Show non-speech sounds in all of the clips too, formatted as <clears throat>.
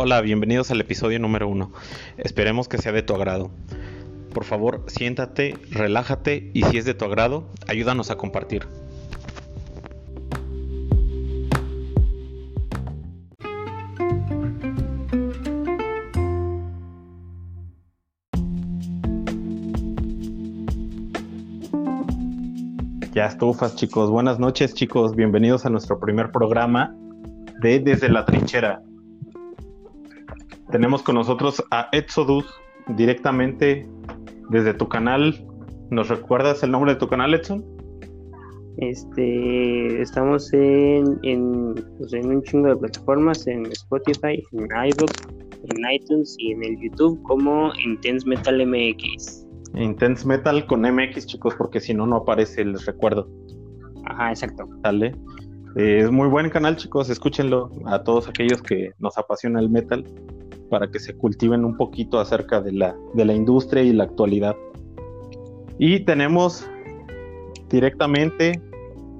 Hola, bienvenidos al episodio número uno. Esperemos que sea de tu agrado. Por favor, siéntate, relájate y si es de tu agrado, ayúdanos a compartir. Ya estufas, chicos. Buenas noches, chicos. Bienvenidos a nuestro primer programa de Desde la Trinchera. Tenemos con nosotros a Exodus directamente desde tu canal. ¿Nos recuerdas el nombre de tu canal, Edson? Este, estamos en, en, pues, en un chingo de plataformas, en Spotify, en iVoox, en iTunes y en el YouTube como Intense Metal MX. Intense Metal con MX, chicos, porque si no, no aparece, les recuerdo. Ajá, exacto. Dale. Eh, es muy buen canal, chicos, escúchenlo a todos aquellos que nos apasiona el metal para que se cultiven un poquito acerca de la, de la industria y la actualidad. Y tenemos directamente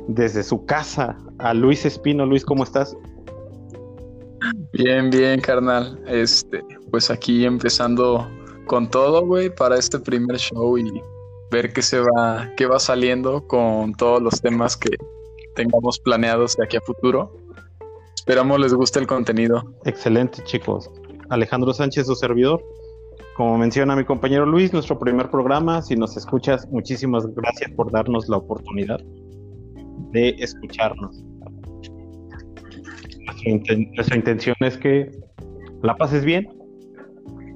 desde su casa a Luis Espino. Luis, ¿cómo estás? Bien, bien, carnal. Este, pues aquí empezando con todo, güey, para este primer show y ver qué se va, qué va saliendo con todos los temas que tengamos planeados de aquí a futuro. Esperamos les guste el contenido. Excelente, chicos. Alejandro Sánchez, su servidor. Como menciona mi compañero Luis, nuestro primer programa, si nos escuchas, muchísimas gracias por darnos la oportunidad de escucharnos. Nuestra, intención es que la pases bien,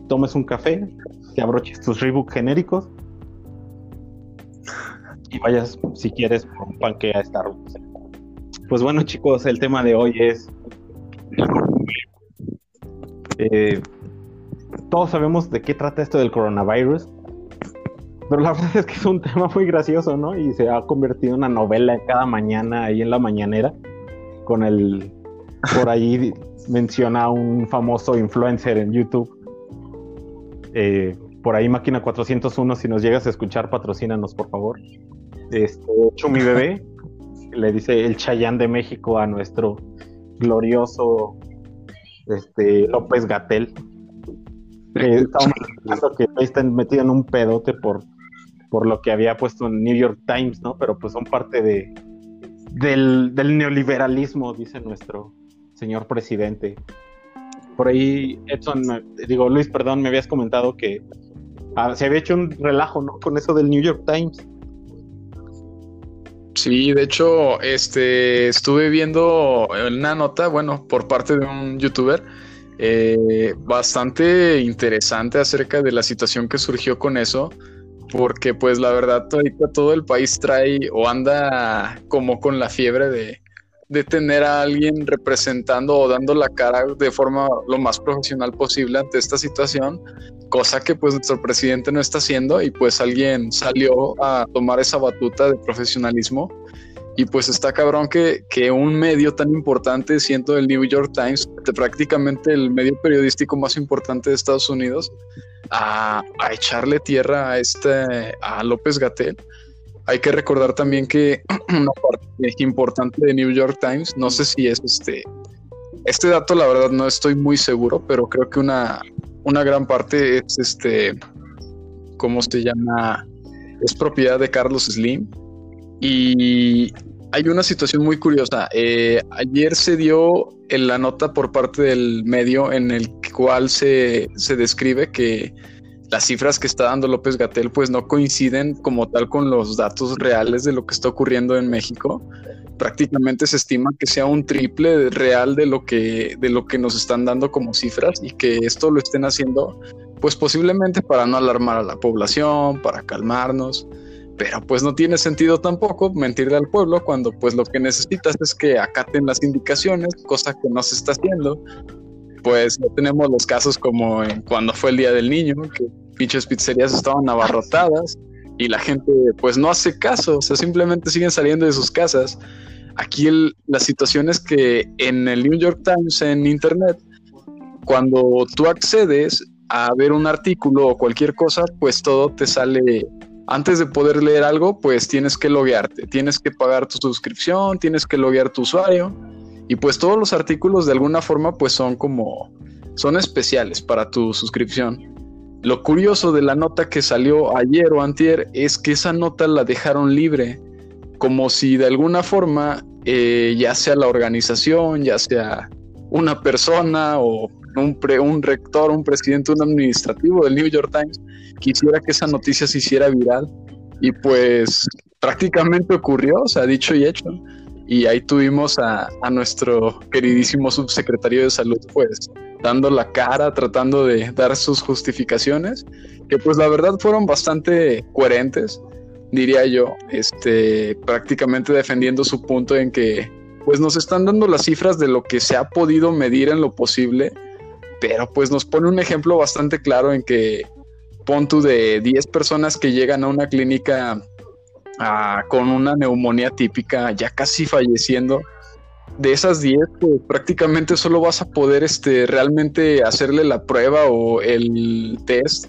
tomes un café, te abroches tus Reebok genéricos y vayas, si quieres, por un panque a Starbucks. Pues bueno, chicos, el tema de hoy es eh, todos sabemos de qué trata esto del coronavirus, pero la <laughs> verdad es que es un tema muy gracioso, ¿no? Y se ha convertido en una novela cada mañana ahí en la mañanera, con el, por ahí menciona un famoso influencer en YouTube. Eh, por ahí Máquina 401, si nos llegas a escuchar, patrocínanos, por favor. Este, Chumi Bebé, <laughs> le dice el Chayán de México a nuestro glorioso este, López Gatel. Eh, estamos que <laughs> está metido en un pedote por, por lo que había puesto en New York Times, ¿no? Pero pues son parte de del, neoliberalismo, dice nuestro señor presidente. Por ahí, Edson, digo, Luis, perdón, me habías comentado que ah, se había hecho un relajo, ¿no? Con eso del New York Times. Sí, de hecho, este, estuve viendo una nota, bueno, por parte de un youtuber, eh, bastante interesante acerca de la situación que surgió con eso, porque pues la verdad ahorita todo el país trae o anda como con la fiebre de, de tener a alguien representando o dando la cara de forma lo más profesional posible ante esta situación, cosa que pues nuestro presidente no está haciendo y pues alguien salió a tomar esa batuta de profesionalismo y pues está cabrón que, que un medio tan importante, siendo el New York Times, prácticamente el medio periodístico más importante de Estados Unidos, a, a echarle tierra a este a López Gatel. Hay que recordar también que <clears throat> una parte importante de New York Times, no sé si es este, este dato la verdad no estoy muy seguro, pero creo que una, una gran parte es este, ¿cómo se llama? Es propiedad de Carlos Slim. Y hay una situación muy curiosa. Eh, ayer se dio en la nota por parte del medio en el cual se, se describe que las cifras que está dando López Gatel pues no coinciden como tal con los datos reales de lo que está ocurriendo en México. Prácticamente se estima que sea un triple real de lo que de lo que nos están dando como cifras y que esto lo estén haciendo pues posiblemente para no alarmar a la población, para calmarnos, pero pues no tiene sentido tampoco mentirle al pueblo cuando pues lo que necesitas es que acaten las indicaciones, cosa que no se está haciendo. Pues no tenemos los casos como cuando fue el Día del Niño, que pinches pizzerías estaban abarrotadas y la gente pues no hace caso, o sea, simplemente siguen saliendo de sus casas. Aquí la situación es que en el New York Times, en Internet, cuando tú accedes a ver un artículo o cualquier cosa, pues todo te sale, antes de poder leer algo, pues tienes que loguearte, tienes que pagar tu suscripción, tienes que loguear tu usuario y pues todos los artículos de alguna forma pues son como son especiales para tu suscripción. Lo curioso de la nota que salió ayer o antier es que esa nota la dejaron libre, como si de alguna forma, eh, ya sea la organización, ya sea una persona o un, un rector, un presidente, un administrativo del New York Times, quisiera que esa noticia se hiciera viral. Y pues prácticamente ocurrió, o sea, dicho y hecho. Y ahí tuvimos a, a nuestro queridísimo subsecretario de salud, pues, dando la cara, tratando de dar sus justificaciones, que pues la verdad fueron bastante coherentes, diría yo, este, prácticamente defendiendo su punto en que pues nos están dando las cifras de lo que se ha podido medir en lo posible, pero pues nos pone un ejemplo bastante claro en que pon tú de 10 personas que llegan a una clínica ah, con una neumonía típica, ya casi falleciendo, de esas 10, pues prácticamente solo vas a poder este, realmente hacerle la prueba o el test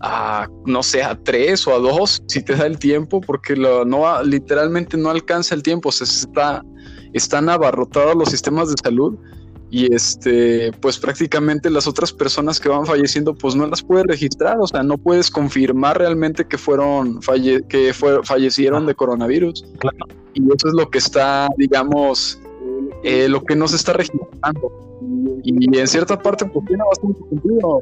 a, no sé, a tres o a dos, si te da el tiempo, porque lo, no, literalmente no alcanza el tiempo, se está, están abarrotados los sistemas de salud y este, pues prácticamente las otras personas que van falleciendo, pues no las puedes registrar, o sea, no puedes confirmar realmente que fueron, falle que fue, fallecieron de coronavirus. Y eso es lo que está, digamos, eh, lo que no se está registrando. Y en cierta parte, pues tiene bastante sentido.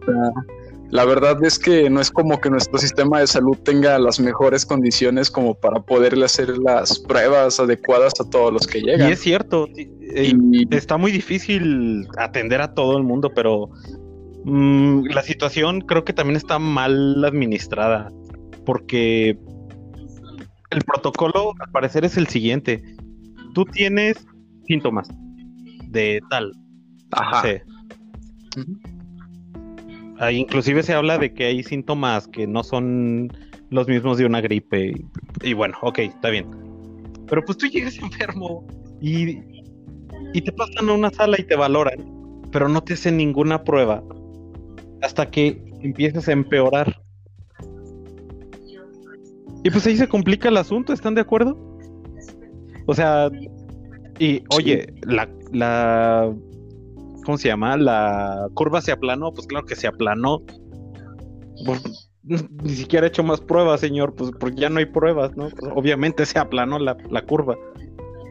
la verdad es que no es como que nuestro sistema de salud tenga las mejores condiciones como para poderle hacer las pruebas adecuadas a todos los que llegan. Y es cierto, eh, está muy difícil atender a todo el mundo, pero mm, la situación creo que también está mal administrada, porque el protocolo al parecer es el siguiente. Tú tienes síntomas de tal. Ajá. Ahí inclusive se habla de que hay síntomas que no son los mismos de una gripe. Y, bueno, ok, está bien. Pero pues tú llegas <laughs> enfermo y, y te pasan a una sala y te valoran, pero no te hacen ninguna prueba hasta que empiezas a empeorar. Y pues ahí se complica el asunto, ¿están de acuerdo? O sea, y oye, la, la, ¿cómo se llama? La curva se aplanó, pues claro que se aplanó. Pues, ni siquiera he hecho más pruebas, señor, pues porque ya no hay pruebas, ¿no? Pues, obviamente se aplanó la, la curva.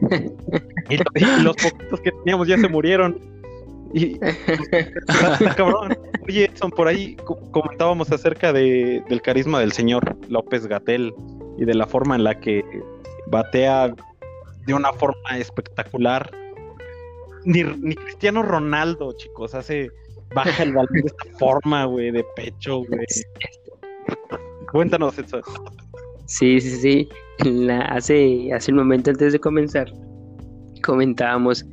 <laughs> y, los poquitos que teníamos ya se murieron. Y, <laughs> cabrón. Oye, Edson, por ahí comentábamos acerca de, del carisma del señor López Gatel y de la forma en la que batea de una forma espectacular. Ni, Cristiano Ronaldo, chicos, hace baja el balón de esta forma, güey, de pecho, güey. Cuéntanos eso. Sí, sí, sí. La, hace, hace un momento antes de comenzar, comentábamos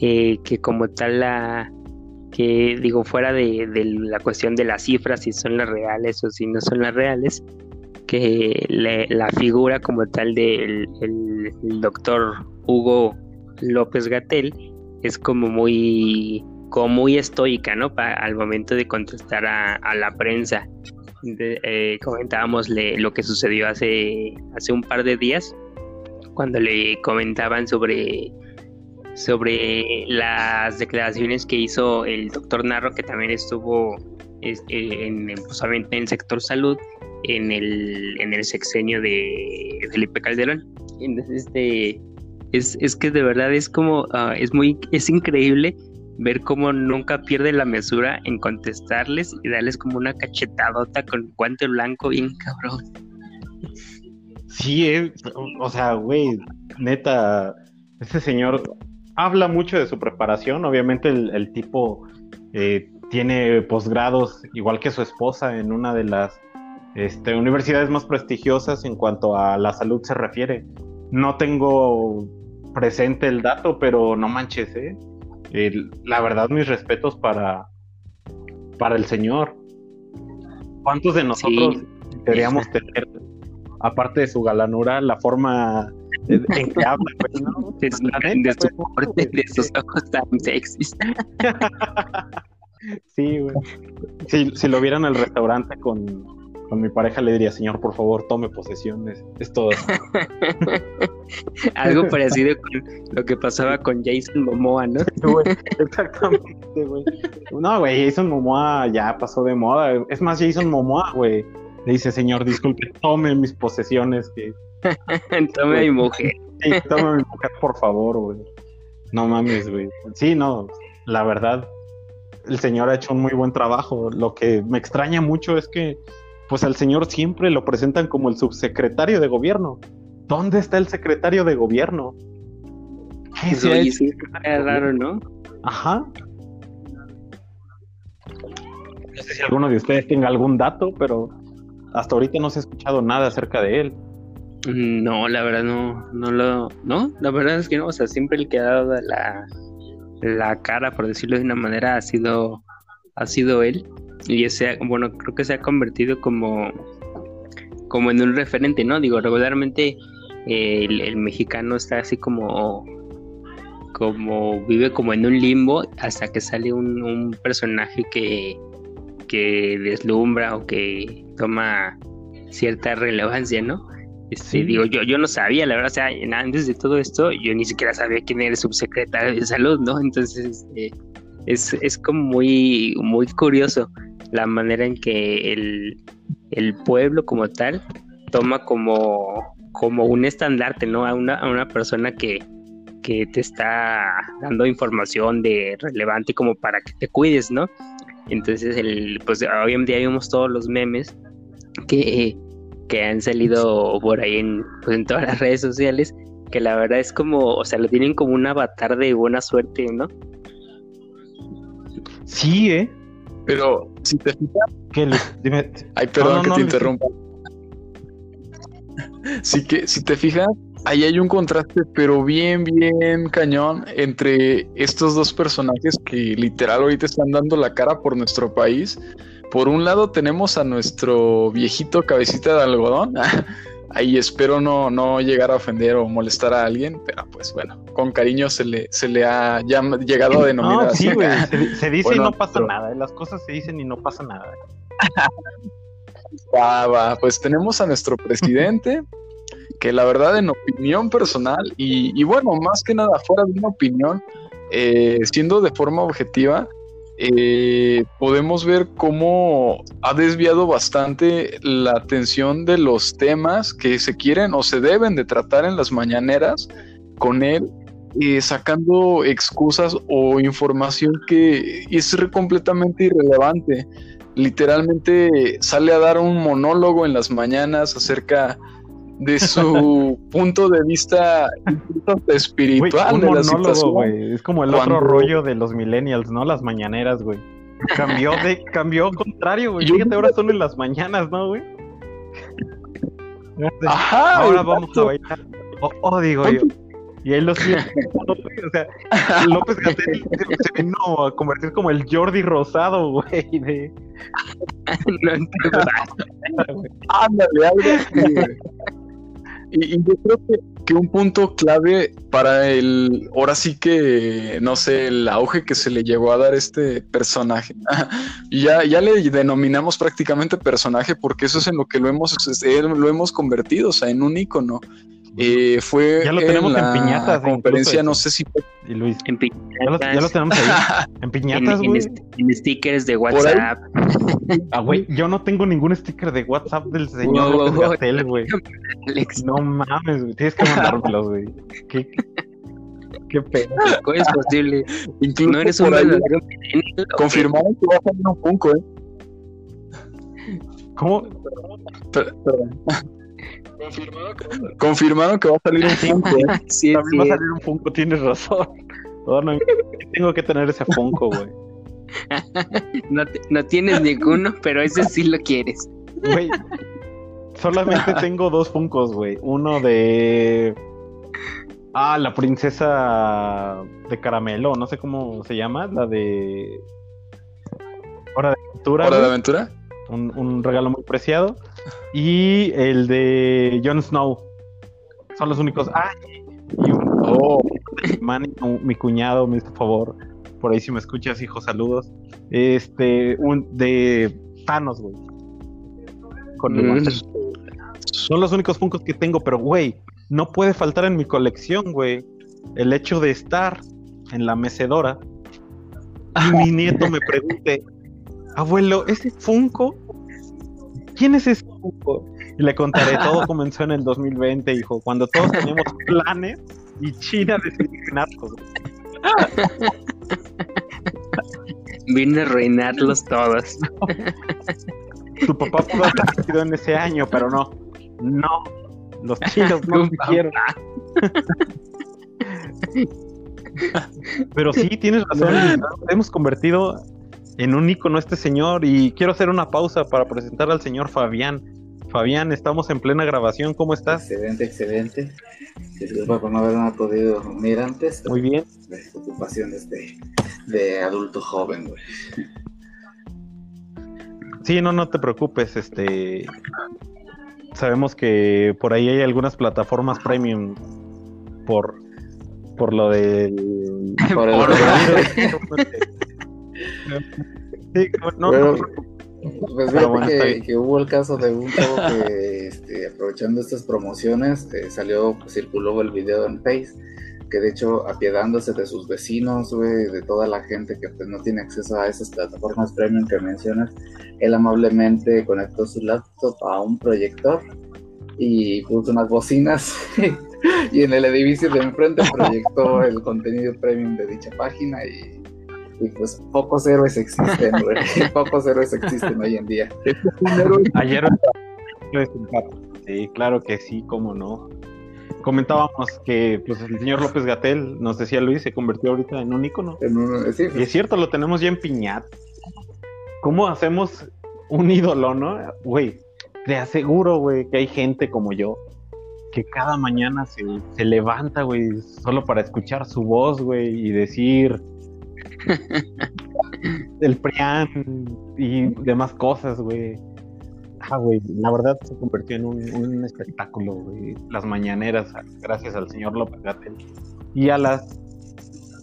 eh, que como tal la que digo fuera de, de, la cuestión de las cifras si son las reales o si no son las reales que la figura como tal del el, doctor Hugo López Gatel es como muy como muy estoica, ¿no? al momento de contestar a, la prensa. Eh, comentábamos lo que sucedió hace, hace un par de días, cuando le comentaban sobre, sobre las declaraciones que hizo el doctor Narro, que también estuvo este, en, en el sector salud, en el, en el sexenio de Felipe Calderón. Entonces, este, es, es que de verdad es como, ah, es muy, es increíble ver cómo nunca pierde la mesura en contestarles y darles como una cachetadota con guante blanco bien cabrón. Sí, eh, o sea, güey, neta, este señor habla mucho de su preparación, obviamente el, tipo eh, tiene posgrados igual que su esposa en una de las este, universidades más prestigiosas en cuanto a la salud se refiere. No tengo presente el dato, pero no manches, ¿eh? la verdad, mis respetos para, para el señor. ¿Cuántos de nosotros deberíamos tener, aparte de su galanura, la forma en que <laughs> habla? Pues, ¿no? de, su, pues, de, sus ojos tan sexys. <laughs> sí, güey. Si, si lo vieran el restaurante con con mi pareja le diría, señor, por favor, tome posesiones. Es todo. <laughs> Algo parecido con lo que pasaba con Jason Momoa, ¿no? <laughs> exactamente, güey. No, güey, Jason Momoa ya pasó de moda. Es más, Jason Momoa, güey. Le dice, señor, disculpe, tome mis posesiones. Que... <laughs> tome a mi mujer. Sí, tome mi mujer, por favor, güey. No mames, güey. Sí, no, la verdad, el señor ha hecho un muy buen trabajo. Lo que me extraña mucho es que, pues al señor siempre lo presentan como el subsecretario de gobierno. ¿Dónde está el secretario de gobierno? ¿Qué sí, sí, es raro, ¿no? Ajá. No sé si alguno de ustedes tenga algún dato, pero hasta ahorita no se ha escuchado nada acerca de él. No, la verdad no, no lo, no, la verdad es que no, o sea, siempre el que ha dado la, la cara, por decirlo de una manera, ha sido, ha sido él. Y ese, bueno, creo que se ha convertido como, como en un referente, ¿no? Digo, regularmente eh, el, mexicano está así como, como vive como en un limbo hasta que sale un, un personaje que, que deslumbra o que toma cierta relevancia, ¿no? Este, digo, yo, yo no sabía, la verdad, o sea, antes de todo esto, yo ni siquiera sabía quién era el subsecretario de salud, ¿no? Entonces, este, es, es como muy, muy curioso la manera en que el, el pueblo como tal toma como, como un estandarte, ¿no? A una, a una persona que, que te está dando información de relevante como para que te cuides, ¿no? Entonces, el, pues hoy en día vemos todos los memes que que han salido por ahí en, pues, en todas las redes sociales, que la verdad es como, o sea, lo tienen como un avatar de buena suerte, ¿no? Sí, ¿eh? Pero si te fijas... ¿Qué? Dime... Ay, perdón que te interrumpa. Sí que, si te fijas, ahí hay un contraste, pero bien, bien cañón entre estos dos personajes que literal ahorita están dando la cara por nuestro país por un lado tenemos a nuestro viejito cabecita de algodón. <laughs> Ahí espero no, no llegar a ofender o molestar a alguien, pero pues bueno, con cariño se le, se le ha llegado a denominar sí, güey, se, dice y no pasa nada, las cosas se dicen y no pasa nada. va, va, pues tenemos a nuestro presidente, <laughs> que la verdad en opinión personal, y, bueno, más que nada fuera de una opinión, eh, siendo de forma objetiva, eh, podemos ver cómo ha desviado bastante la atención de los temas que se quieren o se deben de tratar en las mañaneras con él, eh, sacando excusas o información que es completamente irrelevante. Literalmente sale a dar un monólogo en las mañanas acerca de su <laughs> punto de vista espiritual de la situación. Es como el otro rollo de los millennials, ¿no? Las mañaneras, güey. Cambió de, <laughs> cambió contrario, güey. Fíjate, ahora son en las mañanas, ¿no, güey? Ajá. Ahora vamos a bailar. Oh, oh digo yo. Y él lo siente. <laughs> o sea, López Gatel se vino a convertir como el Jordi Rosado, güey. De... no entiendo. Ándale, algo y, yo creo que, un punto clave para el, ahora sí que, no sé, el auge que se le llegó a dar este personaje. <laughs> ya, ya le denominamos prácticamente personaje porque eso es en lo que lo hemos, lo hemos convertido, o sea, en un icono. Eh, fue ya lo tenemos en, piñatas. Conferencia, no sé si. Y Luis. En piñatas. Ya lo, tenemos ahí. <laughs> En piñatas, güey. En, stickers de WhatsApp. Ah, güey. Yo no tengo ningún sticker de WhatsApp del señor wow, López güey. No mames, güey. Tienes que mandármelos, güey. ¿Qué? Qué pena. ¿Cómo es posible? Incluso no eres un verdadero Confirmaron que va a salir un Funko, ¿eh? ¿Cómo? Perdón. Confirmaron que, va a salir un Funko. <laughs> ¿eh? sí, También va a salir un Funko, tienes razón. Oh, no, tengo que tener ese Funko, güey. no, no tienes ninguno, pero ese sí lo quieres. Güey, solamente <laughs> tengo dos Funkos, güey. Uno de. Ah, la princesa de caramelo, no sé cómo se llama, la de. Hora de aventura. ¿Hora de aventura? Un, un regalo muy preciado y el de Jon Snow. Son los únicos. Ah, y un, oh, mi cuñado me hizo favor. Por ahí si me escuchas, hijo, saludos. Este, un de Thanos, güey. con el Mm. Son los únicos Funkos que tengo, pero güey, no puede faltar en mi colección, güey, el hecho de estar en la mecedora y mi nieto me pregunte, abuelo, ¿ese Funko? ¿Quién es ese? Y le contaré, todo <laughs> comenzó en el 2020, hijo, cuando todos teníamos planes y China decidió ganarlos. <laughs> Vine a arruinarlos todos. Tu papá pudo haber nacido en ese año, pero no, no, los chinos no <laughs> quisieron. Pero sí, tienes razón. nos hemos convertido en un icono este señor y quiero hacer una pausa para presentar al señor Fabián. Fabián, estamos en plena grabación. ¿Cómo estás? Excelente, excelente. Disculpa por no haberme podido unir antes. Muy bien. Las ocupaciones de, de adulto joven, güey. Sí, no, no te preocupes. Este, sabemos que por ahí hay algunas plataformas premium por por lo del Por el- <laughs> Sí, no, Bueno, no, Pues fíjate bueno, que, hubo el caso de un chavo que, este, aprovechando estas promociones, eh, salió, pues, circuló el video en Face, que de hecho, apiedándose de sus vecinos, güey, de toda la gente que pues, no tiene acceso a esas plataformas premium que mencionas, él amablemente conectó su laptop a un proyector y puso unas bocinas <laughs> y en el edificio de enfrente proyectó el contenido premium de dicha página y, y, pues pocos héroes existen, güey. <laughs> <laughs> Pocos héroes existen hoy en día. <laughs> Ayer Sí, claro que sí, cómo no. Comentábamos que pues, el señor López Gatel, nos decía Luis, se convirtió ahorita en un ícono. En un- sí, Y es cierto, lo tenemos ya en piñat. ¿Cómo hacemos un ídolo, no? Güey, te aseguro, güey, que hay gente como yo que cada mañana se, se levanta, güey, solo para escuchar su voz, güey, y decir <laughs> el PRIAN y demás cosas, güey. Ah, güey, la verdad se convirtió en un, un espectáculo, güey. Las mañaneras, gracias al señor López Gatel. Y a las,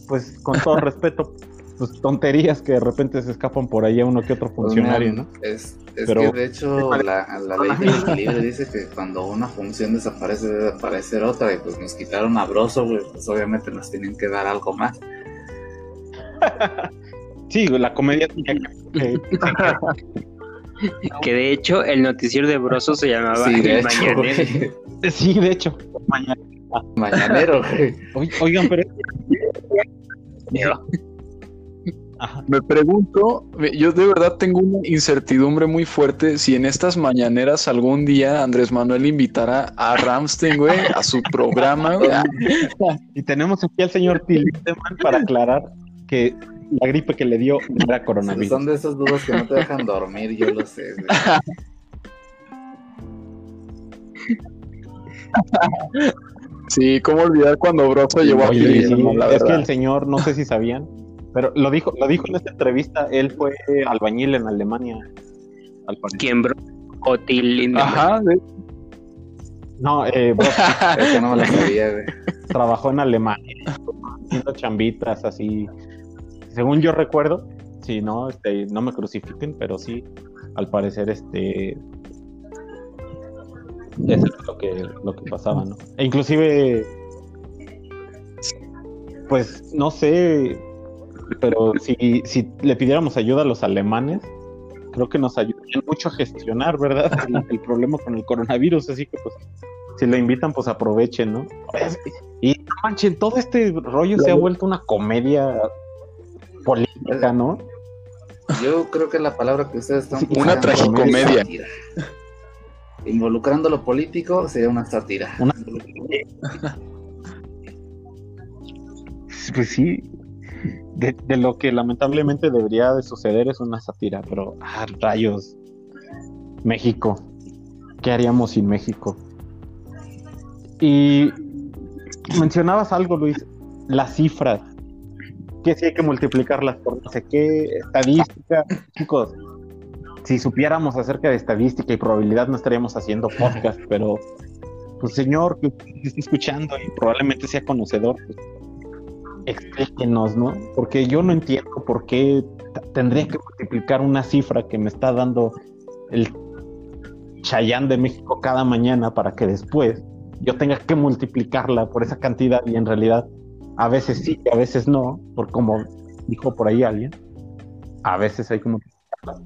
pues con todo <laughs> respeto, pues tonterías que de repente se escapan por ahí a uno que otro Pues, funcionario, ¿no? Es, es Pero- que de hecho la, la ley del equilibrio dice que cuando una función desaparece debe aparecer otra y pues nos quitaron a Broso, güey, pues obviamente nos tienen que dar algo más. Sí, la comedia tenía que- de hecho el noticiero de Broso se llamaba Sí, de El hecho, Mañanero. güey. sí, de hecho. Mañanero, güey. Oy- Oigan, pero Ajá. Me pregunto, yo de verdad tengo una incertidumbre muy fuerte si en estas mañaneras algún día Andrés Manuel invitará a Ramstein, güey, a su programa, güey. Y tenemos aquí al señor Tildeman para aclarar que la gripe que le dio no era <laughs> coronavirus. Son de esas dudas que no te dejan <laughs> dormir, yo lo sé. Sí, cómo olvidar cuando Broso llevó a Oye, Piolín, sí, ¿no? La es que el señor, no sé si sabían, pero lo dijo, lo dijo en esta entrevista, él fue albañil en Alemania, al. ¿Quién Bro? O Till Lindemann. Ajá, de- No, eh, Brock <laughs> Eso no me lo sabía, güey. trabajó en Alemania, haciendo chambitas así. Según yo recuerdo, sí, no, este, no me crucifiquen, pero sí, al parecer, este, eso es lo que, lo que pasaba, ¿no? E inclusive, pues, no sé, pero si, si le pidiéramos ayuda a los alemanes, creo que nos ayudarían mucho a gestionar, ¿verdad? <laughs> El, el problema con el coronavirus, así que pues si lo invitan, pues aprovechen, ¿no? Y no manchen, todo este rollo se ha vuelto una comedia política, ¿no? Yo creo que la palabra que ustedes están Sí, una tragicomedia. sátira. Involucrando lo político sería una sátira. Una- Pues sí, de, de lo que lamentablemente debería de suceder es una sátira, pero ah, rayos, México, ¿qué haríamos sin México? Y mencionabas algo, Luis, las cifras, que si hay que multiplicarlas por no sé qué, estadística, chicos, si supiéramos acerca de estadística y probabilidad no estaríamos haciendo podcast, pero pues señor que está escuchando y probablemente sea conocedor, pues, explíquenos, ¿no? Porque yo no entiendo por qué tendría que multiplicar una cifra que me está dando el Chayán de México cada mañana para que después yo tenga que multiplicarla por esa cantidad y en realidad a veces sí, a veces no, por como dijo por ahí alguien, a veces hay que multiplicarla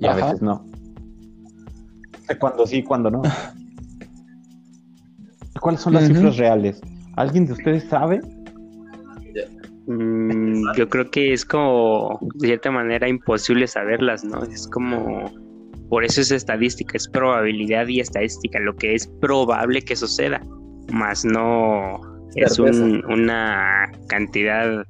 y a veces no. Sé cuándo sí, cuándo no. <laughs> ¿Cuáles son las cifras reales? ¿Alguien de ustedes sabe? Mm, yo creo que es como, de cierta manera, imposible saberlas, ¿no? Es como, por eso es estadística, es probabilidad y estadística, lo que es probable que suceda, más no es una cantidad.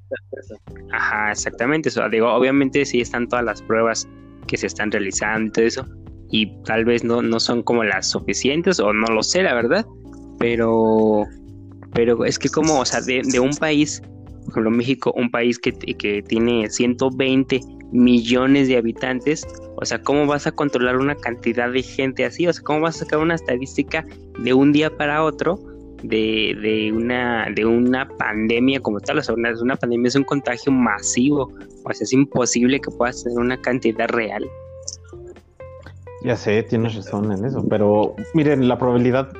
Ajá, exactamente. Eso. Digo, obviamente sí están todas las pruebas que se están realizando y todo eso, y tal vez no, no son como las suficientes, o no lo sé, la verdad, pero, pero es que como, o sea, de, de un país por ejemplo, México, un país que, que tiene 120 millones de habitantes, o sea, ¿cómo vas a controlar una cantidad de gente así? O sea, ¿cómo vas a sacar una estadística de un día para otro de, de, una, de una pandemia como tal? O sea, una, una pandemia es un contagio masivo, o sea, es imposible que puedas tener una cantidad real. Ya sé, tienes razón en eso, pero miren, la probabilidad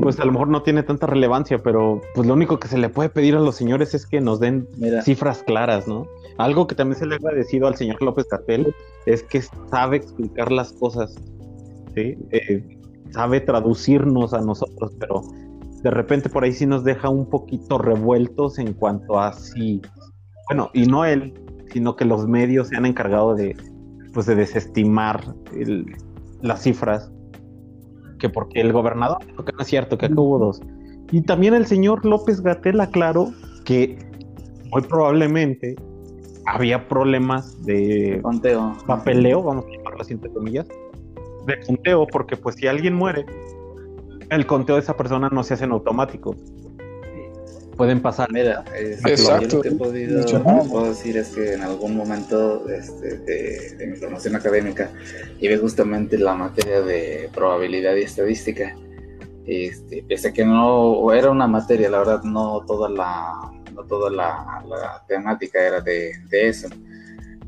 pues a lo mejor no tiene tanta relevancia, pero pues lo único que se le puede pedir a los señores es que nos den cifras claras, ¿no? Algo que también se le ha agradecido al señor López Catel es que sabe explicar las cosas, ¿sí? Eh, sabe traducirnos a nosotros, pero de repente por ahí sí nos deja un poquito revueltos en cuanto a si, bueno, y no él, sino que los medios se han encargado de, pues, de desestimar las cifras que porque el gobernador que no es cierto, que acá hubo dos. Y también el señor López Gatel aclaró que muy probablemente había problemas de conteo. papeleo, vamos a llamarlo así entre comillas, de conteo, porque pues si alguien muere, el conteo de esa persona no se hace en automático pueden pasar. Mira, Exacto. lo que he podido puedo decir es que en algún momento este, de, mi formación académica llevé justamente la materia de probabilidad y estadística. Este, pese a que no era una materia, la verdad, no toda la, no toda la, temática era de, de, eso.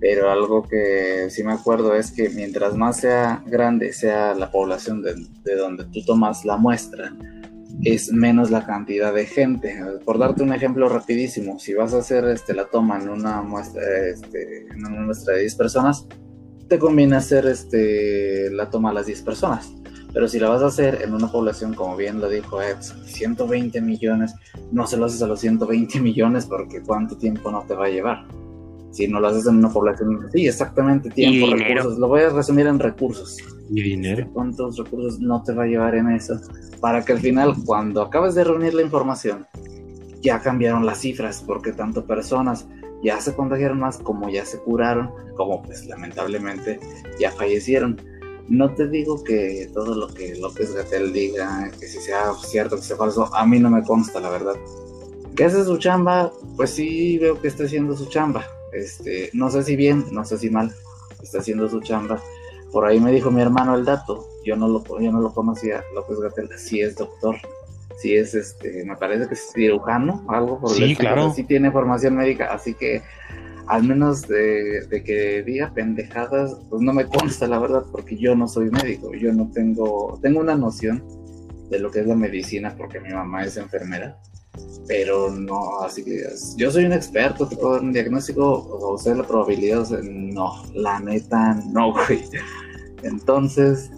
Pero algo que sí me acuerdo es que mientras más sea grande sea la población de, de donde tú tomas la muestra, es menos la cantidad de gente. Por darte un ejemplo rapidísimo, si vas a hacer este, la toma en una muestra, este, en una muestra de 10 personas, te conviene hacer este, la toma a las 10 personas. Pero si la vas a hacer en una población, como bien lo dijo Ed, 120 millones, no se lo haces a los 120 millones porque cuánto tiempo no te va a llevar. Si no lo haces en una población, sí, exactamente, tiempo, recursos. Lo voy a resumir en recursos. Y dinero. ¿Cuántos recursos no te va a llevar en eso? Para que al final, cuando acabes de reunir la información, ya cambiaron las cifras, porque tanto personas ya se contagiaron más como ya se curaron, como pues lamentablemente ya fallecieron. No te digo que todo lo que López Gatel diga, que si sea cierto, que sea falso, a mí no me consta, la verdad. ¿Qué hace su chamba? Pues sí veo que está haciendo su chamba. Este, no sé si bien, no sé si mal, está haciendo su chamba. Por ahí me dijo mi hermano el dato, yo no lo, yo no lo conocía, López Gatel, sí es doctor, sí es, este, me parece que es cirujano, algo por Sí, claro. Sí tiene formación médica, así que al menos de, de, que diga pendejadas, pues no me consta la verdad, porque yo no soy médico, yo no tengo, tengo una noción de lo que es la medicina, porque mi mamá es enfermera, pero no, así que yo soy un experto, te puedo dar un diagnóstico, o sea, la probabilidad, no, la neta, no, <laughs> güey. Entonces,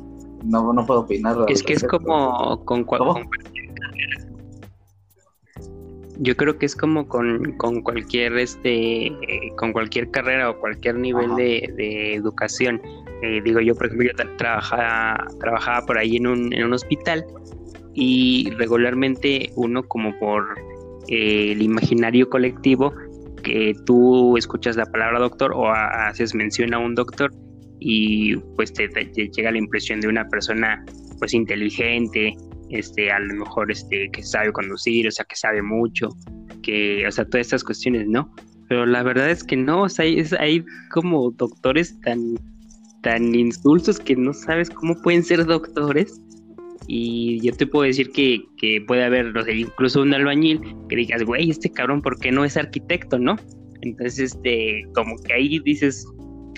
no, no puedo opinar. Es que es como con, cualquier carrera. Yo creo que es como con, con cualquier este con cualquier carrera o cualquier nivel de, de, educación. Eh, digo yo, por ejemplo, yo trabajaba, trabajaba por ahí en un, en un hospital y regularmente uno como por eh, el imaginario colectivo que tú escuchas la palabra doctor o haces mención a un doctor y pues te, llega la impresión de una persona pues inteligente, este, a lo mejor este, que sabe conducir, o sea, que sabe mucho, que, o sea, todas estas cuestiones, ¿no? Pero la verdad es que no, o sea, hay, hay como doctores tan, tan insultos que no sabes cómo pueden ser doctores y yo te puedo decir que, que puede haber, no sé, incluso un albañil que digas, güey, este cabrón, ¿por qué no es arquitecto, no? Entonces, este, como que ahí dices,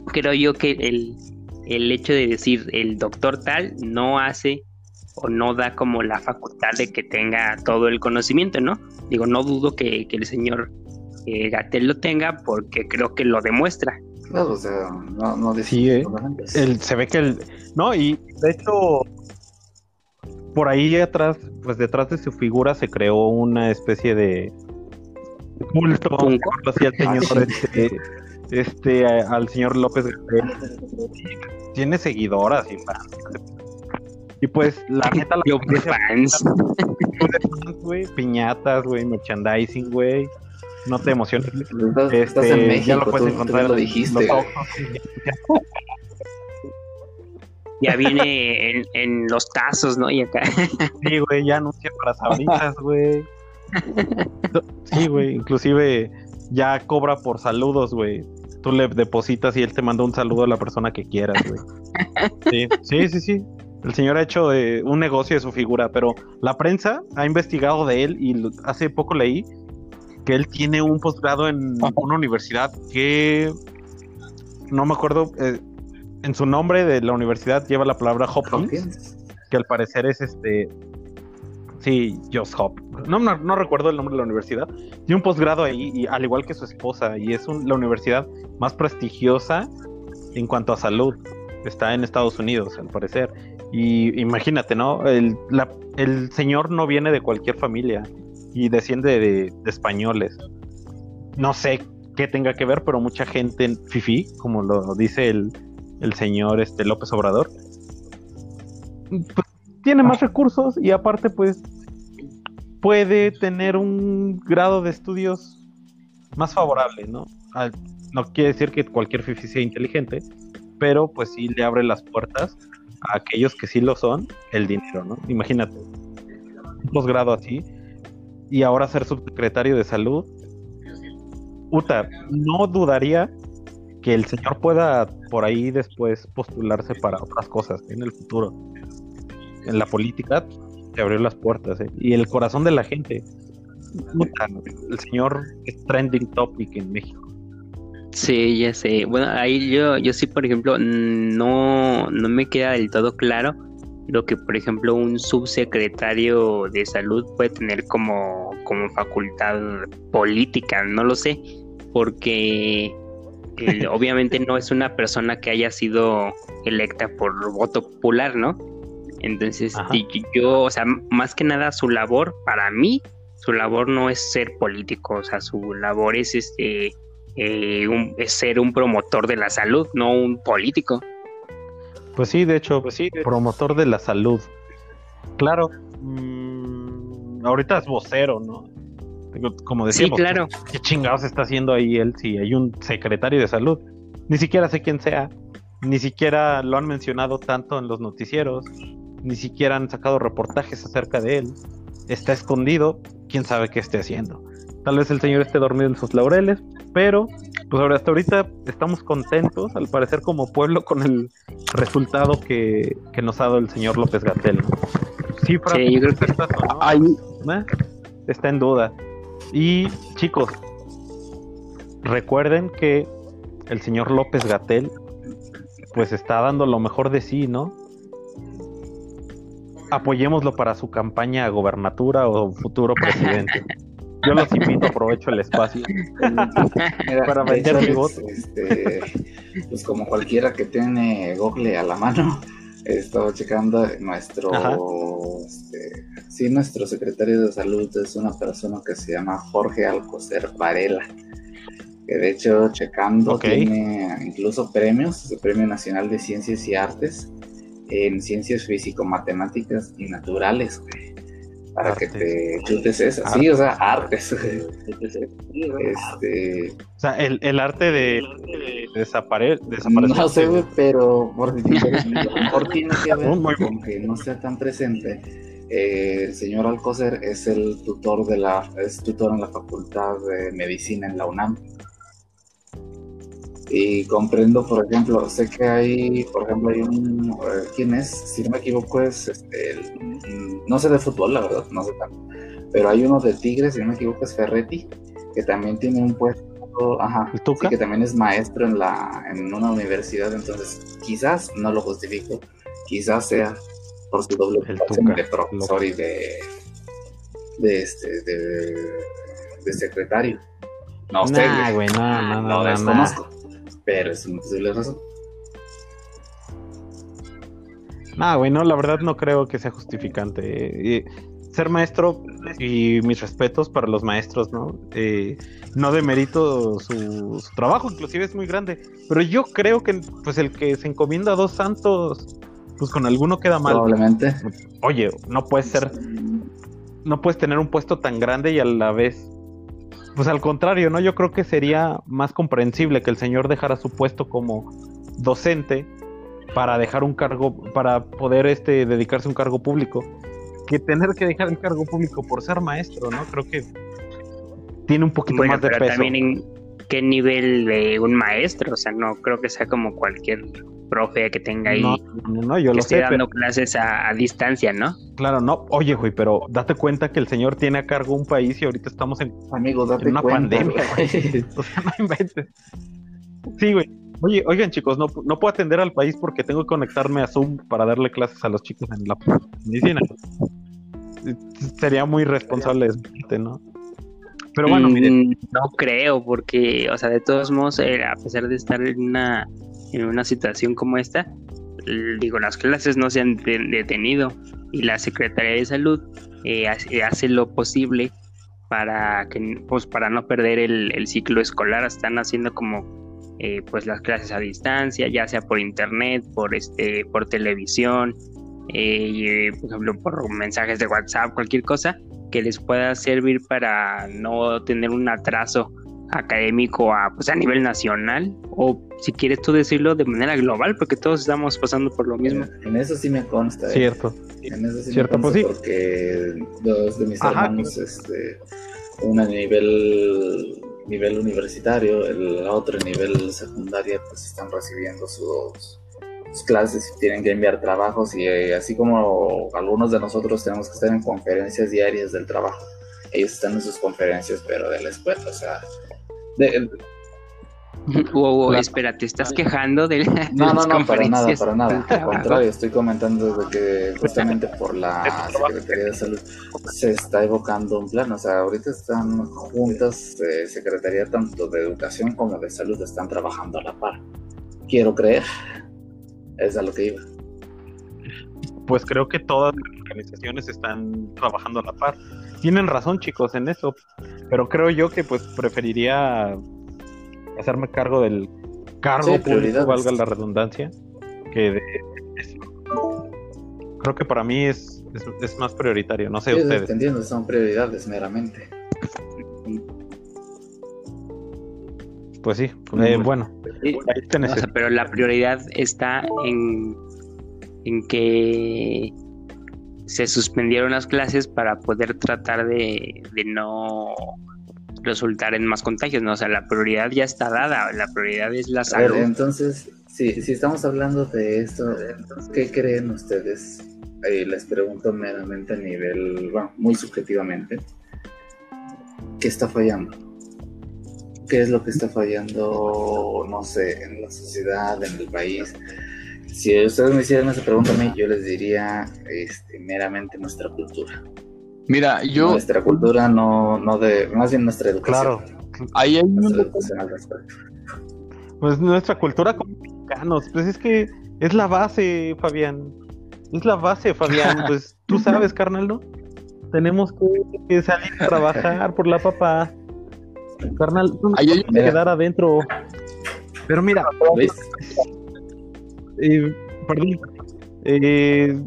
creo yo que el, el hecho de decir el doctor tal no hace o no da como la facultad de que tenga todo el conocimiento, ¿no? Digo, no dudo que, el señor eh, Gatel lo tenga porque creo que lo demuestra. Claro, o sea, no, no sí, eh, se ve que el... No, y de hecho, por ahí atrás, pues detrás de su figura se creó una especie de culto, así al señor, ah, este, este, al señor López Tiene seguidoras y fans. Y pues, la <laughs> neta, la Yo, <laughs> fans. güey, piñatas, güey, merchandising, güey. No te emociones. Estás, estás en México, ya lo puedes encontrar. Lo dijiste. Ya viene en, en, los tazos, ¿no? Y acá. Sí, güey, ya anuncia para sabritas, güey. Sí, güey, inclusive ya cobra por saludos, güey. Tú le depositas y él te manda un saludo a la persona que quieras, güey. Sí, sí, sí, sí. El señor ha hecho eh, un negocio de su figura, pero la prensa ha investigado de él y hace poco leí que él tiene un posgrado en una universidad que no me acuerdo, eh, en su nombre de la universidad lleva la palabra Hopkins, que al parecer es este, sí, Josh Hop. No, no, recuerdo el nombre de la universidad. Tiene un posgrado ahí, y, al igual que su esposa, y es la universidad más prestigiosa en cuanto a salud. Está en Estados Unidos, al parecer. Y imagínate, ¿no? El, el señor no viene de cualquier familia y desciende de, españoles. No sé qué tenga que ver, pero mucha gente en Fifi, como lo dice el, el señor este, López Obrador, pues, tiene más recursos y aparte pues puede tener un grado de estudios más favorable, ¿no? no quiere decir que cualquier Fifi sea inteligente, pero pues sí le abre las puertas a aquellos que sí lo son el dinero, ¿no? Imagínate, un posgrado así y ahora ser subsecretario de salud. Uta, no dudaría que el señor pueda por ahí después postularse para otras cosas en el futuro. En la política te abrió las puertas ¿eh? y el corazón de la gente. El señor es trending topic en México. Sí, ya sé. Bueno, ahí yo, yo sí, por ejemplo, no, no me queda del todo claro lo que, por ejemplo, un subsecretario de salud puede tener como, como facultad política, no lo sé, porque <laughs> obviamente no es una persona que haya sido electa por voto popular, ¿no? Entonces, yo, o sea, más que nada su labor, para mí, su labor no es ser político, o sea, su labor es este eh, es ser un promotor de la salud, no un político. Pues sí, de hecho, pues sí, promotor de la salud. Claro, mm, ahorita es vocero, ¿no? Como decíamos, sí, claro. ¿qué chingados está haciendo ahí él si hay un secretario de salud? Ni siquiera sé quién sea, ni siquiera lo han mencionado tanto en los noticieros, ni siquiera han sacado reportajes acerca de él. Está escondido, quién sabe qué esté haciendo. Tal vez el señor esté dormido en sus laureles, pero pues ahora hasta ahorita estamos contentos, al parecer como pueblo, con el resultado que, nos ha dado el señor López Gatel. sí, yo creo que está, ¿Eh? está en duda. Y chicos, recuerden que el señor López Gatel pues está dando lo mejor de sí, ¿no? Apoyémoslo para su campaña a gobernatura o futuro presidente. Yo los invito, aprovecho el espacio para vender mi voto. Este, pues como cualquiera que tiene Google a la mano, he estado checando nuestro, este, sí, nuestro secretario de salud es una persona que se llama Jorge Alcocer Varela, que de hecho checando tiene incluso premios, el Premio Nacional de Ciencias y Artes en Ciencias Físico-Matemáticas y Naturales, güey para que te chutes eso. Sí, o sea, artes. <laughs> este... O sea, el, el arte de, desaparecer. No sé, pero por, que ver <laughs> con que no sea tan presente. Eh, el señor Alcocer es el tutor de la, es tutor en la Facultad de Medicina en la UNAM. Y comprendo, por ejemplo, sé que hay, por ejemplo, hay un, eh, ¿quién es? Si no me equivoco es, este, no sé de fútbol, la verdad, no sé tanto, pero hay uno de Tigres, si no me equivoco es Ferretti, que también tiene un puesto ajá, ¿El Tuca? sí, que también es maestro en la en una universidad, entonces quizás no lo justifico, quizás sea por su doble de profesor y de de este de, de secretario. No sé, Nah, güey, no, Ah, no, no, lo no, no. desconozco, pero es una posible razón. Nah, güey, no, la verdad no creo que sea justificante. Eh, ser maestro y mis respetos para los maestros, ¿no? Eh, no demerito su, su trabajo, inclusive es muy grande. Pero yo creo que pues el que se encomienda a dos santos, pues con alguno queda mal. Probablemente. Oye, no puedes ser, no puedes tener un puesto tan grande y a la vez. Pues al contrario, ¿no? Yo creo que sería más comprensible que el señor dejara su puesto como docente para dejar un cargo, para poder este dedicarse a un cargo público, que tener que dejar el cargo público por ser maestro, ¿no? Creo que tiene un poquito Bueno, más de pero peso. también en qué nivel de un maestro, o sea, no creo que sea como cualquier profe que tenga ahí No, no, no, yo que lo esté sé, dando pero clases a, a distancia, ¿no? claro, no. Oye, güey, pero date cuenta que el señor tiene a cargo un país y ahorita estamos en Amigo, date En una cuenta. pandemia, güey. <laughs> O sea, no inventes. Sí, güey. Oye, oigan, chicos, no, no puedo atender al país porque tengo que conectarme a Zoom para darle clases a los chicos en la medicina. Sería muy de parte, ¿no? Pero bueno, Mm, miren, No creo, porque, o sea, de todos modos, eh, a pesar de estar en una, en una situación como esta, digo, las clases no se han de- detenido y la Secretaría de Salud eh, hace, hace lo posible para que, pues, para no perder el, el ciclo escolar. Están haciendo como, eh, pues, las clases a distancia, ya sea por internet, por este, por televisión, eh, eh, por ejemplo, por mensajes de WhatsApp, cualquier cosa que les pueda servir para no tener un atraso académico a, pues, a nivel nacional o si quieres tú decirlo de manera global porque todos estamos pasando por lo mismo. En eso sí me consta. ¿eh? cierto. En eso sí Cierto, me pues consta porque dos de mis Ajá. hermanos, este, una a nivel nivel universitario, el la otra a nivel secundaria, pues están recibiendo sus, sus clases y tienen que enviar trabajos y eh, así como algunos de nosotros tenemos que estar en conferencias diarias del trabajo, ellos están en sus conferencias pero de la escuela, o sea, de- <laughs> Wow, espera, ¿te estás quejando de, de No, no, no, para nada, para nada. Al contrario, estoy comentando de que justamente por la Secretaría de Salud se está evocando un plan. O sea, ahorita están juntas, eh, Secretaría tanto de Educación como de Salud, están trabajando a la par. Quiero creer. Es a lo que iba. Pues creo que todas las organizaciones están trabajando a la par. Tienen razón, chicos, en eso. Pero creo yo que pues preferiría hacerme cargo del cargo Sí, público, valga la redundancia, que de eso. Creo que para mí es, es, es más prioritario, no sé Sí, ustedes. te entiendo, son prioridades meramente. Pues sí, eh, bueno. bueno, Sí, ahí tenés o sea, eso. pero la prioridad está en, en que se suspendieron las clases para poder tratar de, de no resultar en más contagios, ¿no? O sea, la prioridad ya está dada, la prioridad es la A ver, salud. entonces, si, si estamos hablando de esto, ¿qué creen ustedes? Eh, les pregunto meramente a nivel, bueno, muy subjetivamente, ¿qué está fallando? ¿Qué es lo que está fallando, no sé, en la sociedad, en el país? Si ustedes me hicieran esa pregunta a mí, yo les diría este, meramente nuestra cultura. Mira, yo Nuestra cultura no, no de, más bien nuestra educación. Claro, ahí hay Nuestra un- educación al respecto. pues nuestra cultura como mexicanos, pues es que es la base, Fabián. Es la base, Fabián. <laughs> Pues tú sabes, carnal, ¿no? Tenemos que, salir a trabajar por la papá. Carnal, tú no puedes quedar adentro. Pero mira, ¿Ves? Eh, perdón. Eh,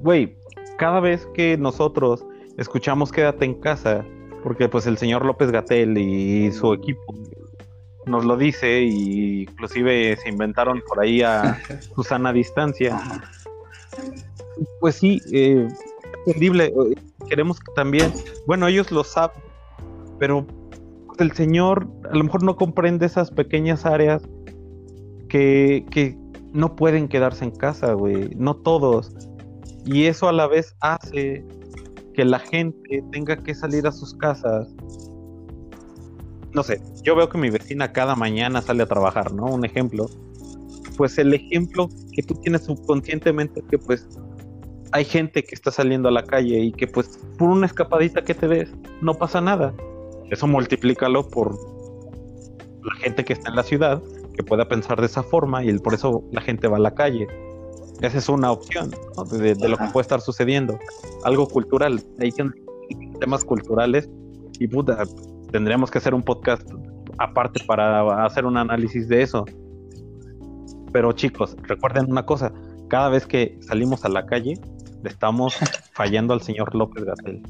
Güey, cada vez que nosotros escuchamos Quédate en casa, porque pues el señor López Gatel y su equipo nos lo dice, y inclusive se inventaron por ahí a <laughs> Susana Distancia. Pues sí, eh, entendible. eh, Queremos que también, bueno, ellos lo saben, pero el señor a lo mejor no comprende esas pequeñas áreas que, que no pueden quedarse en casa, güey. No todos. Y eso a la vez hace que la gente tenga que salir a sus casas no sé, yo veo que mi vecina cada mañana sale a trabajar, ¿no? Un ejemplo. Pues el ejemplo que tú tienes subconscientemente que pues hay gente que está saliendo a la calle y que pues por una escapadita que te des no pasa nada. Eso multiplícalo por la gente que está en la ciudad que pueda pensar de esa forma y por eso la gente va a la calle. Esa es una opción de, lo que puede estar sucediendo. Algo cultural. Hay temas culturales y puta, tendríamos que hacer un podcast aparte para hacer un análisis de eso. Pero chicos, recuerden una cosa, cada vez que salimos a la calle, le estamos <laughs> fallando al señor López Gatel.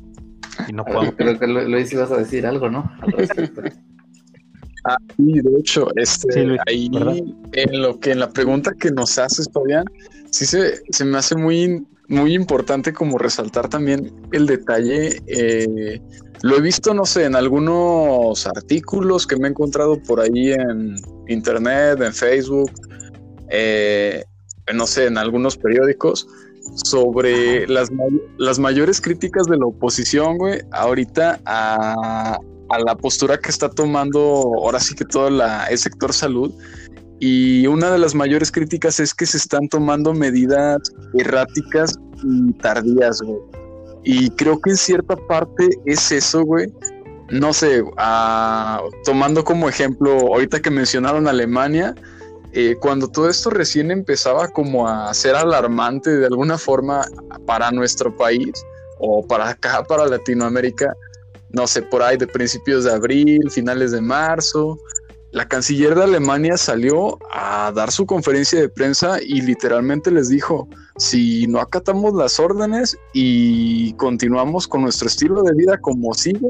Y no podemos... Creo que Luis ibas a decir algo, ¿no? Al respecto. <laughs> Ah, sí, de hecho, este, ahí en lo que en la pregunta que nos haces, Fabián, sí se, se me hace muy, muy importante como resaltar también el detalle. Eh, lo he visto, no sé, en algunos artículos que me he encontrado por ahí en internet, en Facebook, eh, no sé, en algunos periódicos, sobre las, las mayores críticas de la oposición, güey, ahorita a, a la postura que está tomando ahora sí que todo el sector salud. Y una de las mayores críticas es que se están tomando medidas erráticas y tardías, güey. Y creo que en cierta parte es eso, güey. No sé, ah, tomando como ejemplo, ahorita que mencionaron Alemania, eh, cuando todo esto recién empezaba como a ser alarmante de alguna forma para nuestro país o para acá, para Latinoamérica, no sé, por ahí de principios de abril, finales de marzo. La canciller de Alemania salió a dar su conferencia de prensa y literalmente les dijo, si no acatamos las órdenes y continuamos con nuestro estilo de vida como sigue,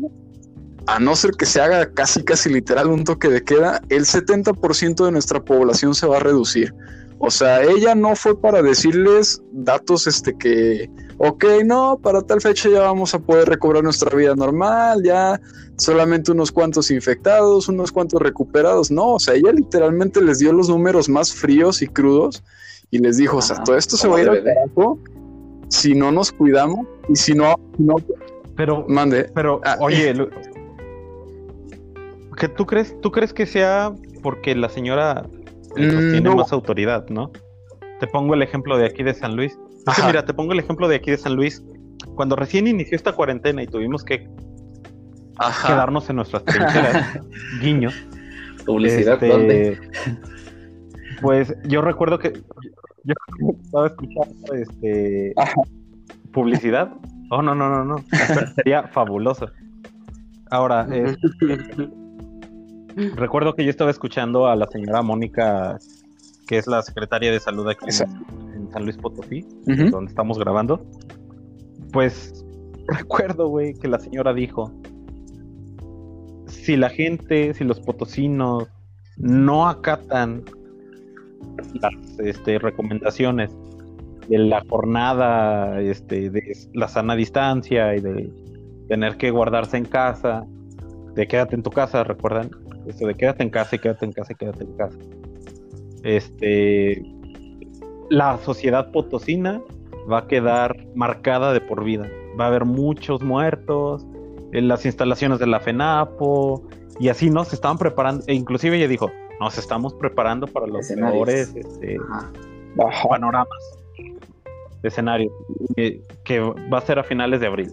a no ser que se haga casi casi literal un toque de queda, el 70% de nuestra población se va a reducir. O sea, ella no fue para decirles datos este que, ok, no, para tal fecha ya vamos a poder recobrar nuestra vida normal, ya solamente unos cuantos infectados, unos cuantos recuperados. No, o sea, ella literalmente les dio los números más fríos y crudos y les dijo, o sea, todo esto se va a ir al carajo si no nos cuidamos y si no, no pero mande, pero ah, oye, ¿qué tú crees? ¿Tú crees que sea porque la señora Mm, tiene más autoridad, ¿no? Te pongo el ejemplo de aquí de San Luis. Mira, te pongo el ejemplo de aquí de San Luis. Cuando recién inició esta cuarentena y tuvimos que quedarnos en nuestras trincheras, <laughs> guiño. Publicidad, este, ¿dónde? <laughs> Pues yo recuerdo que yo estaba escuchando este publicidad. Oh, no, no, no, no. Sería fabuloso. Ahora, Recuerdo que yo estaba escuchando a la señora Mónica, que es la secretaria de salud aquí en, San Luis Potosí, donde estamos grabando. Pues <laughs> recuerdo, güey, que la señora dijo, si la gente, si los potosinos no acatan las este, recomendaciones de la jornada, este, de la sana distancia y de tener que guardarse en casa, de quédate en tu casa, recuerdan, esto de quédate en casa y quédate en casa y quédate en casa. Este, la sociedad potosina va a quedar marcada de por vida. Va a haber muchos muertos, en las instalaciones de la FENAPO, y así no se estaban preparando, e inclusive ella dijo, nos estamos preparando para los mejores este, panoramas de escenario, que, va a ser a finales de abril.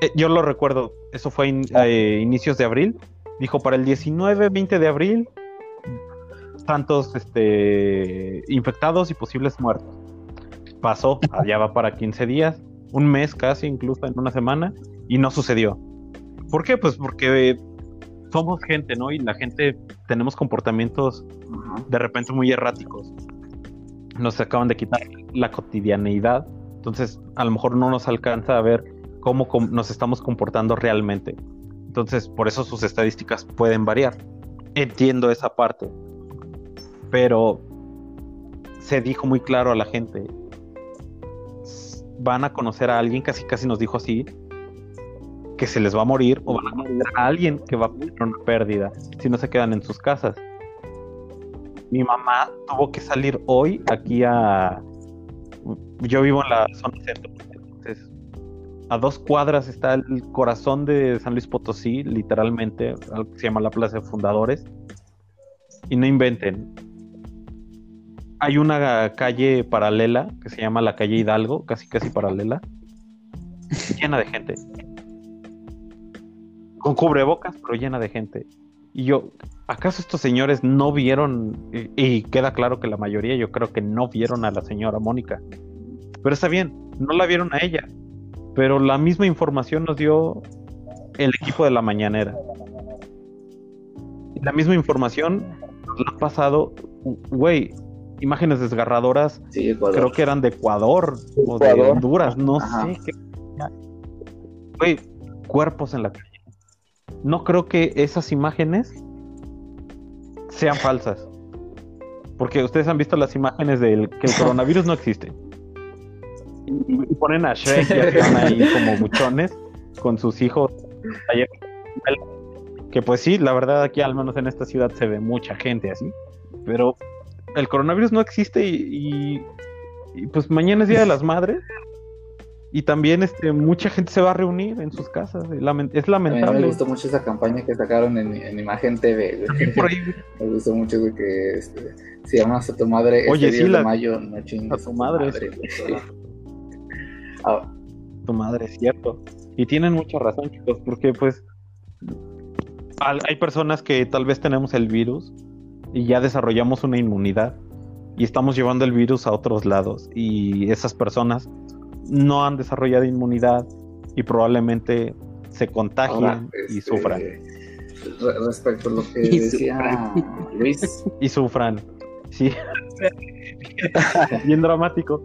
Eh, yo lo recuerdo, eso fue a eh, inicios de abril, dijo para el 19, 20 de abril, tantos este, infectados y posibles muertos. Pasó, allá va para 15 días, un mes casi, incluso en una semana, y no sucedió. ¿Por qué? Pues porque somos gente, ¿no? Y la gente tenemos comportamientos de repente muy erráticos. Nos acaban de quitar la cotidianeidad, entonces a lo mejor no nos alcanza a ver cómo nos estamos comportando realmente. Entonces, por eso sus estadísticas pueden variar. Entiendo esa parte. Pero se dijo muy claro a la gente. Van a conocer a alguien, casi casi nos dijo así, que se les va a morir o van a conocer a alguien que va a tener una pérdida si no se quedan en sus casas. Mi mamá tuvo que salir hoy aquí a... Yo vivo en la zona centro, entonces A dos cuadras está el corazón de San Luis Potosí, literalmente, se llama la Plaza de Fundadores. Y no inventen. Hay una calle paralela que se llama la calle Hidalgo, casi casi paralela, llena de gente. Con cubrebocas, pero llena de gente. Y yo, ¿acaso estos señores no vieron? Y, queda claro que la mayoría, yo creo que no vieron a la señora Mónica. Pero está bien, no la vieron a ella. Pero la misma información nos dio el equipo de la mañanera. La misma información nos la ha pasado, güey, imágenes desgarradoras, Sí, creo que eran de Ecuador o de. Honduras, no Ajá. sé qué. Güey, cuerpos en la calle. No creo que esas imágenes sean falsas. Porque ustedes han visto las imágenes del que el coronavirus no existe. Y ponen a Shrek y <laughs> Fiona ahí como buchones con sus hijos. Que pues sí, la verdad aquí al menos en esta ciudad se ve mucha gente así. Pero el coronavirus no existe y, y- y, pues mañana es Día de las Madres. Y también este, mucha gente se va a reunir en sus casas. lamen- Es A mí me lamentable. gustó mucho esa campaña que sacaron en, en Imagen TV, <laughs> Me gustó mucho de que este, si llamas a tu madre este Oye, 10 sí, de la- mayo, no chingues a tu madre. Ah, tu madre, es cierto. Y tienen mucha razón, chicos, porque pues al- hay personas que tal vez tenemos el virus y ya desarrollamos una inmunidad y estamos llevando el virus a otros lados y esas personas no han desarrollado inmunidad y probablemente se contagien ahora, y este, sufran re- respecto a lo que Y decía Luis, y sufran. Sí. Bien dramático.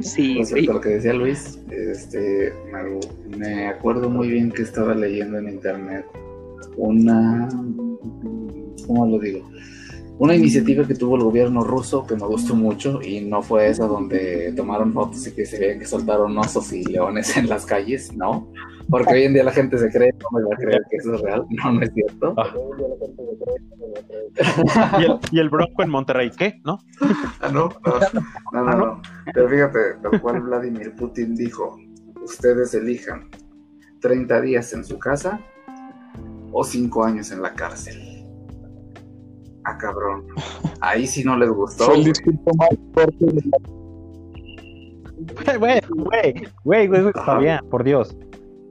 Sí, respecto a lo que decía Luis, este, me, me acuerdo muy bien que estaba leyendo en internet una, ¿cómo lo digo? Una iniciativa que tuvo el gobierno ruso que me gustó mucho y no fue esa donde tomaron fotos y que se veía que soltaron osos y leones en las calles, no, porque hoy en día la gente se cree, no me va a creer que eso es real, <laughs> no, no es cierto. Ah. Y el, y el Bronco en Monterrey, ¿qué? ¿No? Ah, no, no, <laughs> no, no, no. Pero fíjate, tal cual Vladimir Putin dijo, ustedes elijan 30 días en su casa o 5 años en la cárcel. Ah, cabrón. Ahí sí no les gustó. Fue el discurso más fuerte de la Güey, güey, güey, güey, güey, Fabián, por Dios.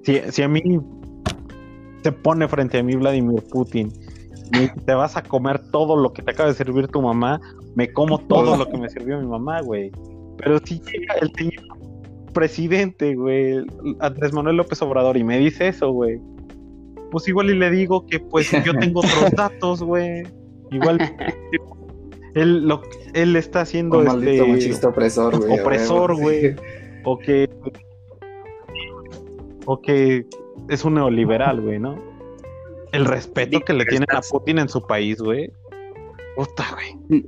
Si, si a mí se pone frente a mí Vladimir Putin y te vas a comer todo lo que te acaba de servir tu mamá, me como todo lo que me sirvió mi mamá, güey. Pero si llega el señor presidente, güey, Andrés Manuel López Obrador, y me dice eso, güey, pues igual y le digo que pues yo tengo otros <laughs> datos, güey. Igual <laughs> él, lo, él está haciendo Un maldito este, machista opresor, güey. opresor, o que o que es un neoliberal, güey, ¿no? El respeto que le tienen a Putin en su país, güey. Puta, güey.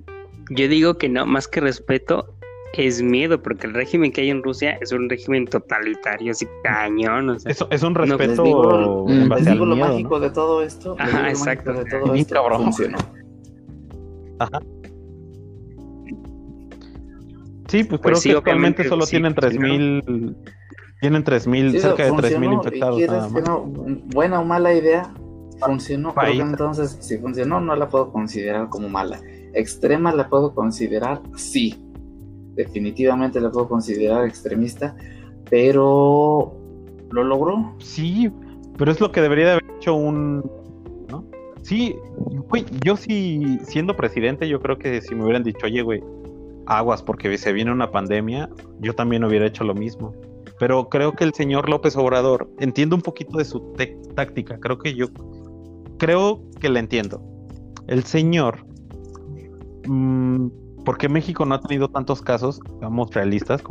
Yo digo que no, más que respeto, es miedo, porque el régimen que hay en Rusia es un régimen totalitario, así cañón, o sea, Eso es un No, respeto Les digo, en les al digo lo miedo, mágico ¿no? de todo esto. Ajá, exacto. De todo esto cabrón, funcionó. Sí, pues, Pues creo sí, que actualmente solo sí, tienen funcionó. 3000 tienen 3000, Sí, cerca de funcionó, 3000 y infectados quieres nada que más. no, buena o mala idea, funcionó. Creo País. que entonces, si funcionó, no la puedo considerar como mala. Extrema la puedo considerar, sí. Definitivamente la puedo considerar extremista, pero lo logró. Sí, pero es lo que debería de haber hecho un. Sí, güey, yo sí siendo presidente, yo creo que si me hubieran dicho, "Oye, güey, aguas porque se viene una pandemia", yo también hubiera hecho lo mismo. Pero creo que el señor López Obrador entiendo un poquito de su táctica, creo que yo creo que la entiendo. El señor mm, porque México no ha tenido tantos casos, vamos realistas,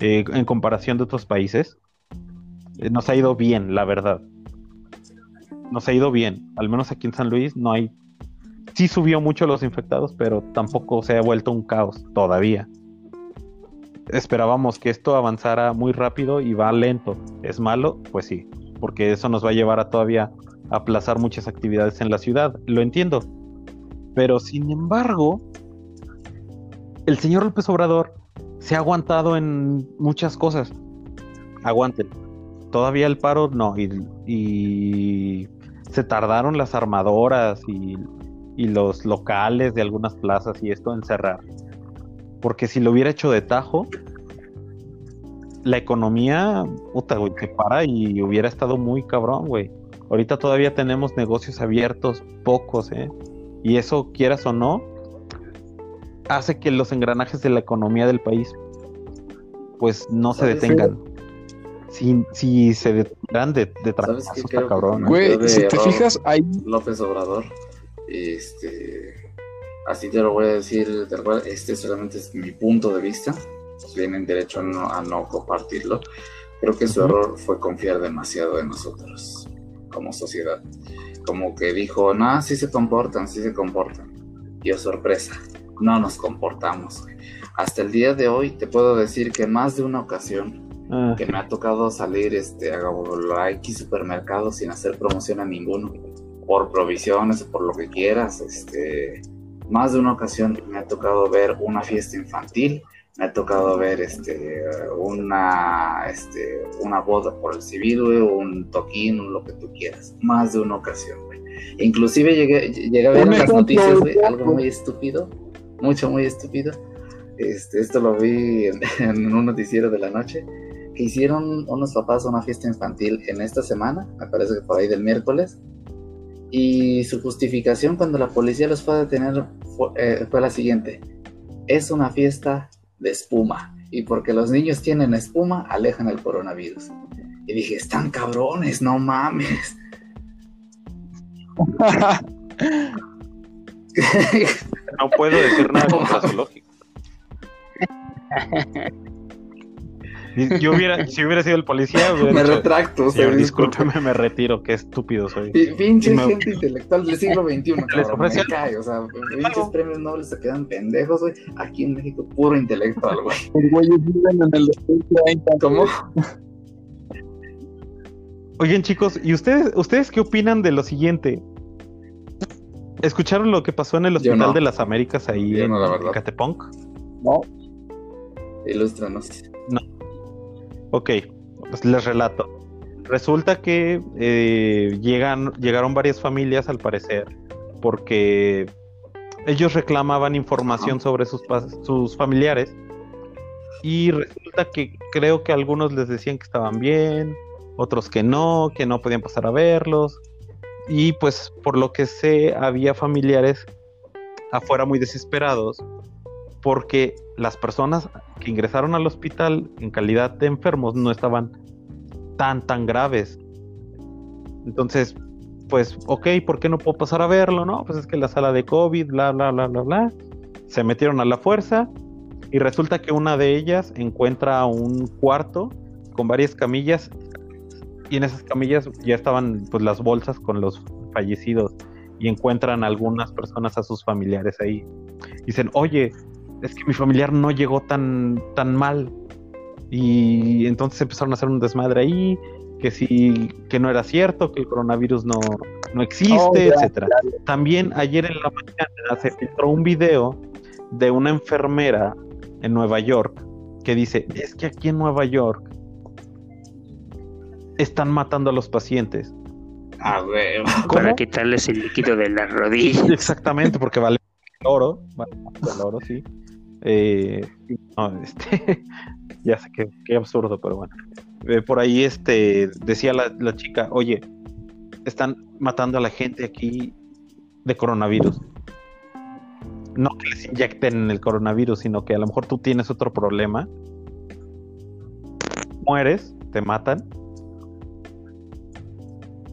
eh, en comparación de otros países. Eh, nos ha ido bien, la verdad. Nos ha ido bien. Al menos aquí en San Luis no hay. Sí subió mucho los infectados, pero tampoco se ha vuelto un caos todavía. Esperábamos que esto avanzara muy rápido y va lento. ¿Es malo? Pues sí, porque eso nos va a llevar a todavía aplazar muchas actividades en la ciudad. Lo entiendo. Pero sin embargo, el señor López Obrador se ha aguantado en muchas cosas. Aguanten. todavía el paro no, y, y se tardaron las armadoras y, y los locales de algunas plazas y esto en cerrar. Porque si lo hubiera hecho de tajo, la economía, puta, güey, se para y hubiera estado muy cabrón, güey. Ahorita todavía tenemos negocios abiertos, pocos, ¿eh? Y eso, quieras o no, hace que los engranajes de la economía del país, pues no se detengan. Si, si se detendrán de, de ¿Sabes tracazo, qué está creo cabrón. ¿eh? Güey, de si te fijas, ahí López Obrador, este, así te lo voy a decir, tal cual, este solamente es mi punto de vista, tienen derecho a no, a no compartirlo. Creo que su Ujú. error fue confiar demasiado en nosotros como sociedad. Como que dijo, no, sí se comportan, sí se comportan. Y oh sorpresa, no nos comportamos. Hasta el día de hoy te puedo decir que en más de una ocasión Ah, que me ha tocado salir este, a la X supermercado sin hacer promoción a ninguno, por provisiones o por lo que quieras. Este, más de una ocasión me ha tocado ver una fiesta infantil, me ha tocado ver este, una, este, una boda por el civil, güey, un toquín, lo que tú quieras. Más de una ocasión, güey. Inclusive llegué, llegué a ver en las noticias, güey, algo muy estúpido, mucho, muy estúpido. Este, esto lo vi en, <laughs> en un noticiero de la noche que hicieron unos papás una fiesta infantil en esta semana, me parece que por ahí del miércoles, y su justificación cuando la policía los fue a detener fue, eh, fue la siguiente, es una fiesta de espuma, y porque los niños tienen espuma, alejan el coronavirus. Y dije, están cabrones, no mames. <laughs> no puedo decir nada <laughs> No, contra su lógica. <laughs> Y- Yo hubiera, si hubiera sido el policía, <laughs> hubiera me dicho, retracto, "Señor, se discúlpeme, me retiro, qué estúpido soy. Pi- Pinche me- gente <laughs> intelectual del siglo XXI, <laughs> cabrón, ofrece me algo. cae, o sea, pinches premios nobles se quedan pendejos, güey. Aquí en México, puro intelectual, güey. Los güeyes viven en el 2030. ¿Cómo? Oigan, chicos, ¿y ustedes, ustedes qué opinan de lo siguiente? ¿Escucharon lo que pasó en el Hospital no. de las Américas ahí Yo en, no, la verdad. Catepunk? No, Ilústranos. Ok, pues les relato. Resulta que eh, llegan, llegaron varias familias al parecer porque ellos reclamaban información sobre sus, sus familiares y resulta que creo que algunos les decían que estaban bien, otros que no, que no podían pasar a verlos y pues por lo que sé había familiares afuera muy desesperados porque las personas que ingresaron al hospital en calidad de enfermos no estaban tan tan graves. Entonces, pues, ok, ¿por qué no puedo pasar a verlo? No, pues es que la sala de COVID, bla, bla, bla, bla, bla. Se metieron a la fuerza y resulta que una de ellas encuentra un cuarto con varias camillas y en esas camillas ya estaban pues las bolsas con los fallecidos y encuentran algunas personas a sus familiares ahí. Dicen, oye, es que mi familiar no llegó tan, tan mal. Y entonces empezaron a hacer un desmadre ahí, que sí, que no era cierto, que el coronavirus no, no existe, Oh, etcétera. También ayer en la mañana se filtró un video de una enfermera en Nueva York que dice, es que aquí en Nueva York están matando a los pacientes. Ah, güey. Para quitarles el líquido de las rodillas. Exactamente, porque vale oro, vale el oro, sí. Eh, este, <laughs> ya sé que qué absurdo, pero bueno. Eh, por ahí este decía la, la chica, oye, están matando a la gente aquí de coronavirus. No que les inyecten el coronavirus, sino que a lo mejor tú tienes otro problema. Mueres, te matan.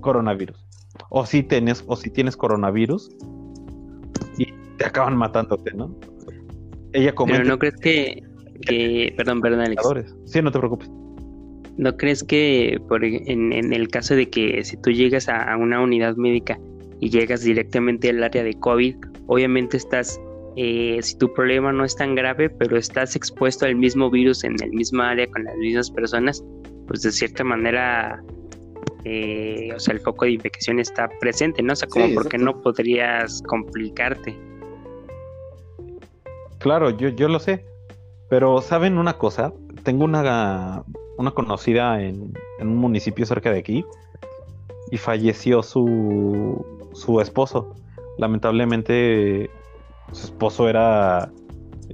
Coronavirus. O si tienes, o si tienes coronavirus te acaban matándote, ¿no? Ella comenta Pero no crees que, que perdón, perdón, Alex. Sí, no te preocupes. ¿No crees que por, ej- en, en el caso de que si tú llegas a, a una unidad médica y llegas directamente al área de COVID, obviamente estás, eh, si tu problema no es tan grave, pero estás expuesto al mismo virus en el mismo área con las mismas personas, pues de cierta manera, eh, o sea, el foco de infección está presente, ¿no? O sea, como Sí, porque no podrías complicarte. Claro, yo, yo lo sé. Pero ¿saben una cosa? Tengo una una conocida en, en un municipio cerca de aquí y falleció su, su esposo. Lamentablemente su esposo era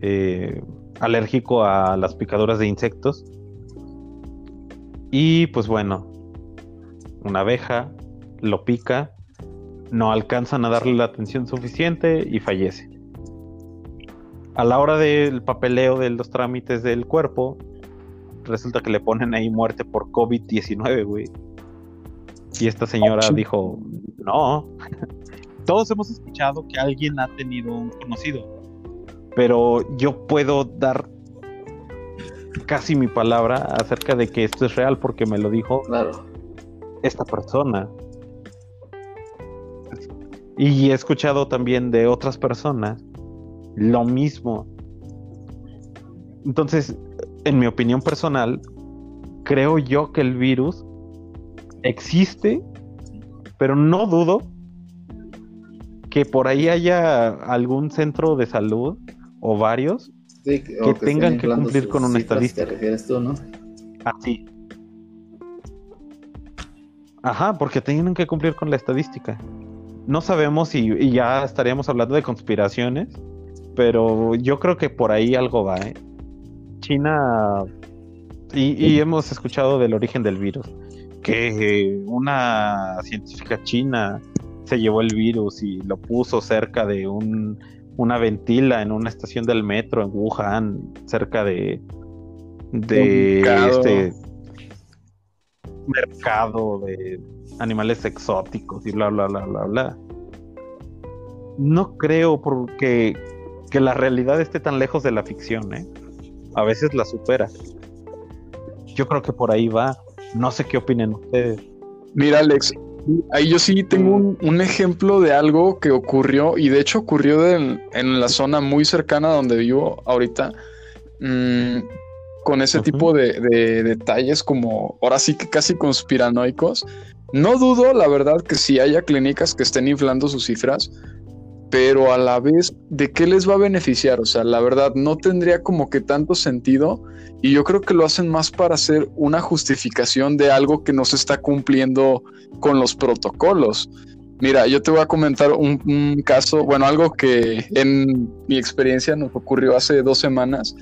eh, alérgico a las picaduras de insectos. Y pues bueno, una abeja lo pica, no alcanzan a darle la atención suficiente y fallece. A la hora del papeleo de los trámites del cuerpo, resulta que le ponen ahí muerte por COVID-19, güey. Y esta señora dijo, no, <laughs> todos hemos escuchado que alguien ha tenido un conocido, pero yo puedo dar casi mi palabra acerca de que esto es real porque me lo dijo Claro. esta persona. Y he escuchado también de otras personas lo mismo. Entonces, en mi opinión personal, creo yo que el virus existe, pero no dudo que por ahí haya algún centro de salud o varios Sí, Que o tengan que cumplir con una estadística. Te refieres tú, ¿no? así. Ajá, porque tienen que cumplir con la estadística. No sabemos si y ya estaríamos hablando de conspiraciones, pero yo creo que por ahí algo va, ¿eh? China y, y hemos escuchado del origen del virus, que eh, una científica china se llevó el virus y lo puso cerca de un, una ventila en una estación del metro en Wuhan, cerca de, de mercado. este mercado de animales exóticos y bla bla bla bla bla. No creo porque que la realidad esté tan lejos de la ficción, ¿eh? A veces la supera. Yo creo que por ahí va. No sé qué opinen ustedes. Mira, Alex, ahí yo sí tengo un, un ejemplo de algo que ocurrió y de hecho ocurrió del- en la zona muy cercana donde vivo ahorita, mm, con ese tipo de, de detalles como ahora sí que casi conspiranoicos. No dudo, la verdad, que sí haya clínicas que estén inflando sus cifras, pero a la vez, ¿de qué les va a beneficiar? O sea, la verdad, no tendría como que tanto sentido y yo creo que lo hacen más para hacer una justificación de algo que no se está cumpliendo con los protocolos. Mira, yo te voy a comentar un, caso, bueno, algo que en mi experiencia nos ocurrió hace dos semanas.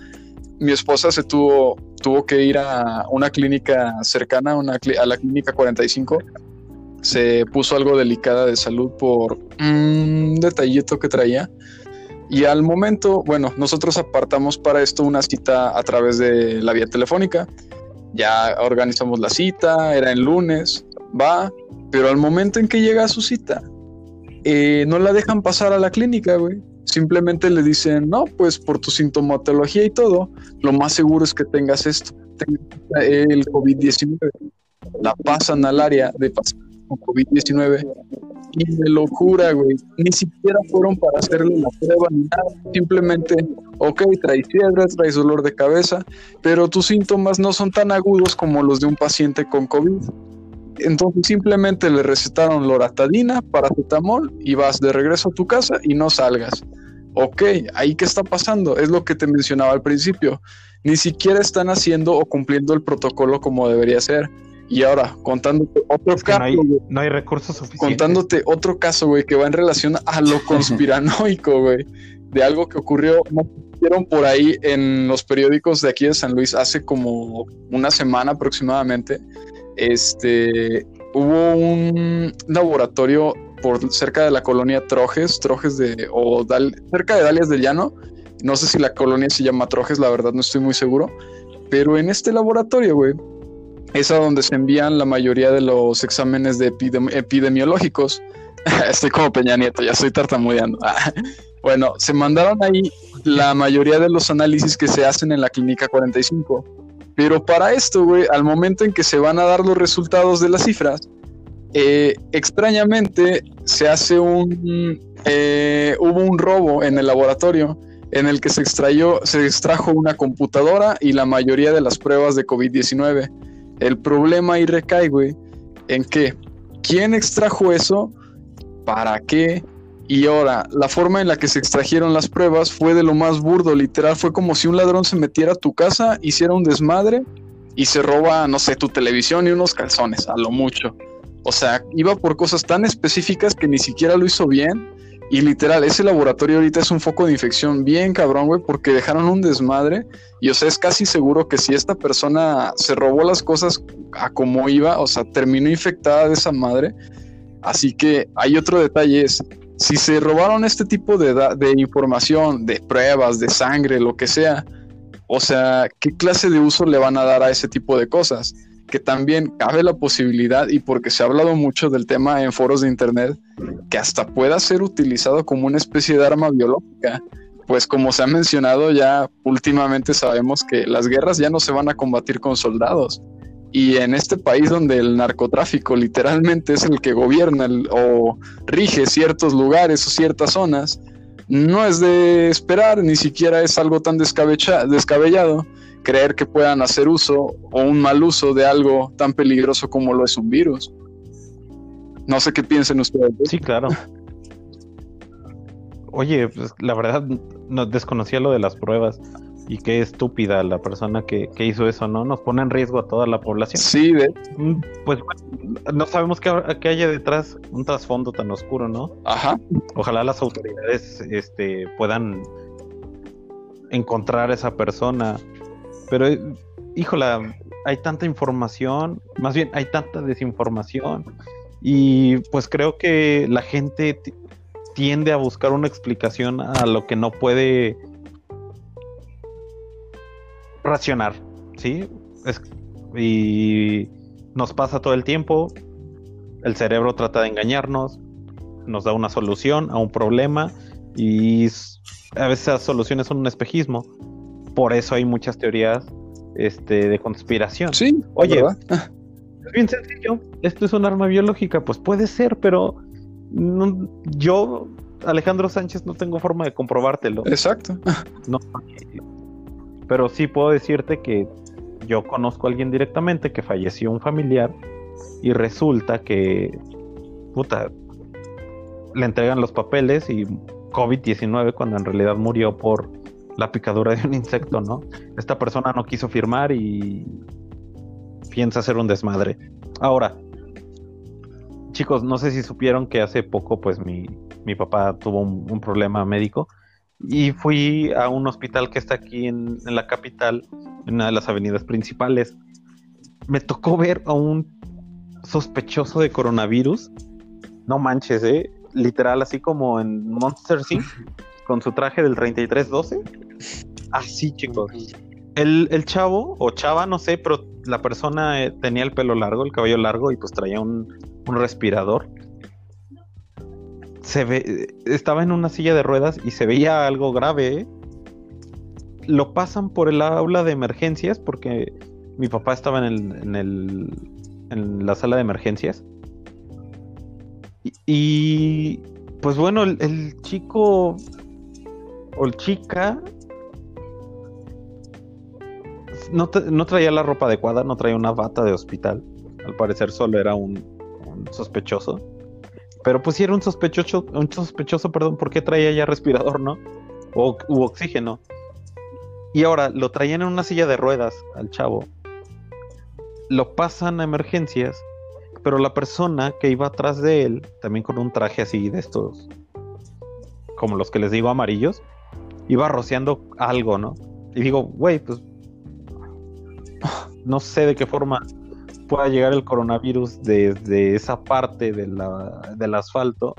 Mi esposa se tuvo, tuvo que ir a una clínica cercana, una a la clínica 45. Se puso algo delicada de salud por un detallito que traía. Y al momento, bueno, nosotros apartamos para esto una cita a través de la vía telefónica. Ya organizamos la cita, era el lunes, va, pero al momento en que llega a su cita, eh, no la dejan pasar a la clínica, güey. Simplemente le dicen, no, pues por tu sintomatología y todo, lo más seguro es que tengas esto, tengas el COVID-19. La pasan al área de pacientes con COVID-19 y me lo jura, güey. Ni siquiera fueron para hacerle la prueba ni nada. Simplemente, ok, traes fiebre, traes dolor de cabeza, pero tus síntomas no son tan agudos como los de un paciente con COVID. Entonces simplemente le recetaron loratadina, paracetamol y vas de regreso a tu casa y no salgas. Ok, ahí qué está pasando, es lo que te mencionaba al principio. Ni siquiera están haciendo o cumpliendo el protocolo como debería ser. Y ahora, contándote otro Es que no caso, hay, no hay recursos suficientes. contándote otro caso, güey, que va en relación a lo <laughs> conspiranoico, güey, de algo que ocurrió, no pusieron por ahí en los periódicos de aquí de San Luis hace como una semana aproximadamente. Este, hubo un laboratorio por cerca de la colonia Trojes, Trojes de, o Dal- cerca de Dalias del Llano. No sé si la colonia se llama Trojes, la verdad no estoy muy seguro. Pero en este laboratorio, güey, es a donde se envían la mayoría de los exámenes de epidem- epidemiológicos. <laughs> estoy como Peña Nieto, ya estoy tartamudeando. Ah, bueno, se mandaron ahí la mayoría de los análisis que se hacen en la clínica 45. Pero para esto, güey, al momento en que se van a dar los resultados de las cifras, eh, extrañamente se hace un... eh, hubo un robo en el laboratorio en el que se extrayó, se extrajo una computadora y la mayoría de las pruebas de COVID-19. El problema ahí recae, güey, en que quién extrajo eso, para qué, y ahora la forma en la que se extrajeron las pruebas fue de lo más burdo, literal, fue como si un ladrón se metiera a tu casa, hiciera un desmadre y se roba, no sé, tu televisión y unos calzones, a lo mucho. O sea, iba por cosas tan específicas que ni siquiera lo hizo bien. Y literal, ese laboratorio ahorita es un foco de infección bien cabrón, güey, porque dejaron un desmadre. Y o sea, es casi seguro que si esta persona se robó las cosas a como iba, o sea, terminó infectada de esa madre. Así que hay otro detalle, es si se robaron este tipo de, de información, de pruebas, de sangre, lo que sea, o sea, ¿qué clase de uso le van a dar a ese tipo de cosas? Que también cabe la posibilidad, y porque se ha hablado mucho del tema en foros de internet, que hasta pueda ser utilizado como una especie de arma biológica. Pues como se ha mencionado ya últimamente sabemos que las guerras ya no se van a combatir con soldados. Y en este país donde el narcotráfico literalmente es el que gobierna o rige ciertos lugares o ciertas zonas, no es de esperar, ni siquiera es algo tan descabellado creer que puedan hacer uso o un mal uso de algo tan peligroso como lo es un virus. No sé qué piensen ustedes. Sí, claro. Oye, pues, la verdad no desconocía lo de las pruebas y qué estúpida la persona que, que hizo eso, ¿no? Nos pone en riesgo a toda la población. Sí, de, Mm, Pues bueno, no sabemos qué, qué haya detrás, un trasfondo tan oscuro, ¿no? ajá, Ojalá las autoridades este, puedan encontrar a esa persona. Pero, eh, híjola, hay tanta información, más bien hay tanta desinformación. Y pues creo que la gente ti- tiende a buscar una explicación a lo que no puede racionar, ¿sí? Es- y nos pasa todo el tiempo. El cerebro trata de engañarnos, nos da una solución a un problema y a veces esas soluciones son un espejismo. Por eso hay muchas teorías este, de conspiración. sí, Oye. Es bien sencillo. Esto es un arma biológica. Pues puede ser, pero no- yo, Alejandro Sánchez, no tengo forma de comprobártelo. exacto. No, pero sí puedo decirte que yo conozco a alguien directamente que falleció un familiar y resulta que, puta, le entregan los papeles y COVID-19 cuando en realidad murió por la picadura de un insecto, ¿no? Esta persona no quiso firmar y piensa hacer un desmadre. Ahora, chicos, no sé si supieron que hace poco, pues mi, mi papá tuvo un, problema médico y fui a un hospital que está aquí en, en la capital, en una de las avenidas principales. Me tocó ver a un sospechoso de coronavirus. No manches, ¿eh? Literal, así como en Monster Inc. con su traje del 3312. Así, chicos. El, el chavo, o chava, no sé, pero la persona eh, tenía el pelo largo, el cabello largo y pues traía un, un respirador. Se ve, estaba en una silla de ruedas y se veía algo grave. ¿eh? Lo pasan por el aula de emergencias porque mi papá estaba en, el, en, el, la sala de emergencias. Y, pues bueno, el chico o el chica no, no traía la ropa adecuada, no traía una bata de hospital. Al parecer solo era un, un sospechoso. Pero pues si era un sospechoso, un sospechoso, perdón, ¿por qué traía ya respirador, no? O u oxígeno. Y ahora lo traían en una silla de ruedas al chavo. Lo pasan a emergencias, pero la persona que iba atrás de él, también con un traje así de estos, como los que les digo amarillos, iba rociando algo, ¿no? Y digo, güey, pues no sé de qué forma pueda llegar el coronavirus desde esa parte del asfalto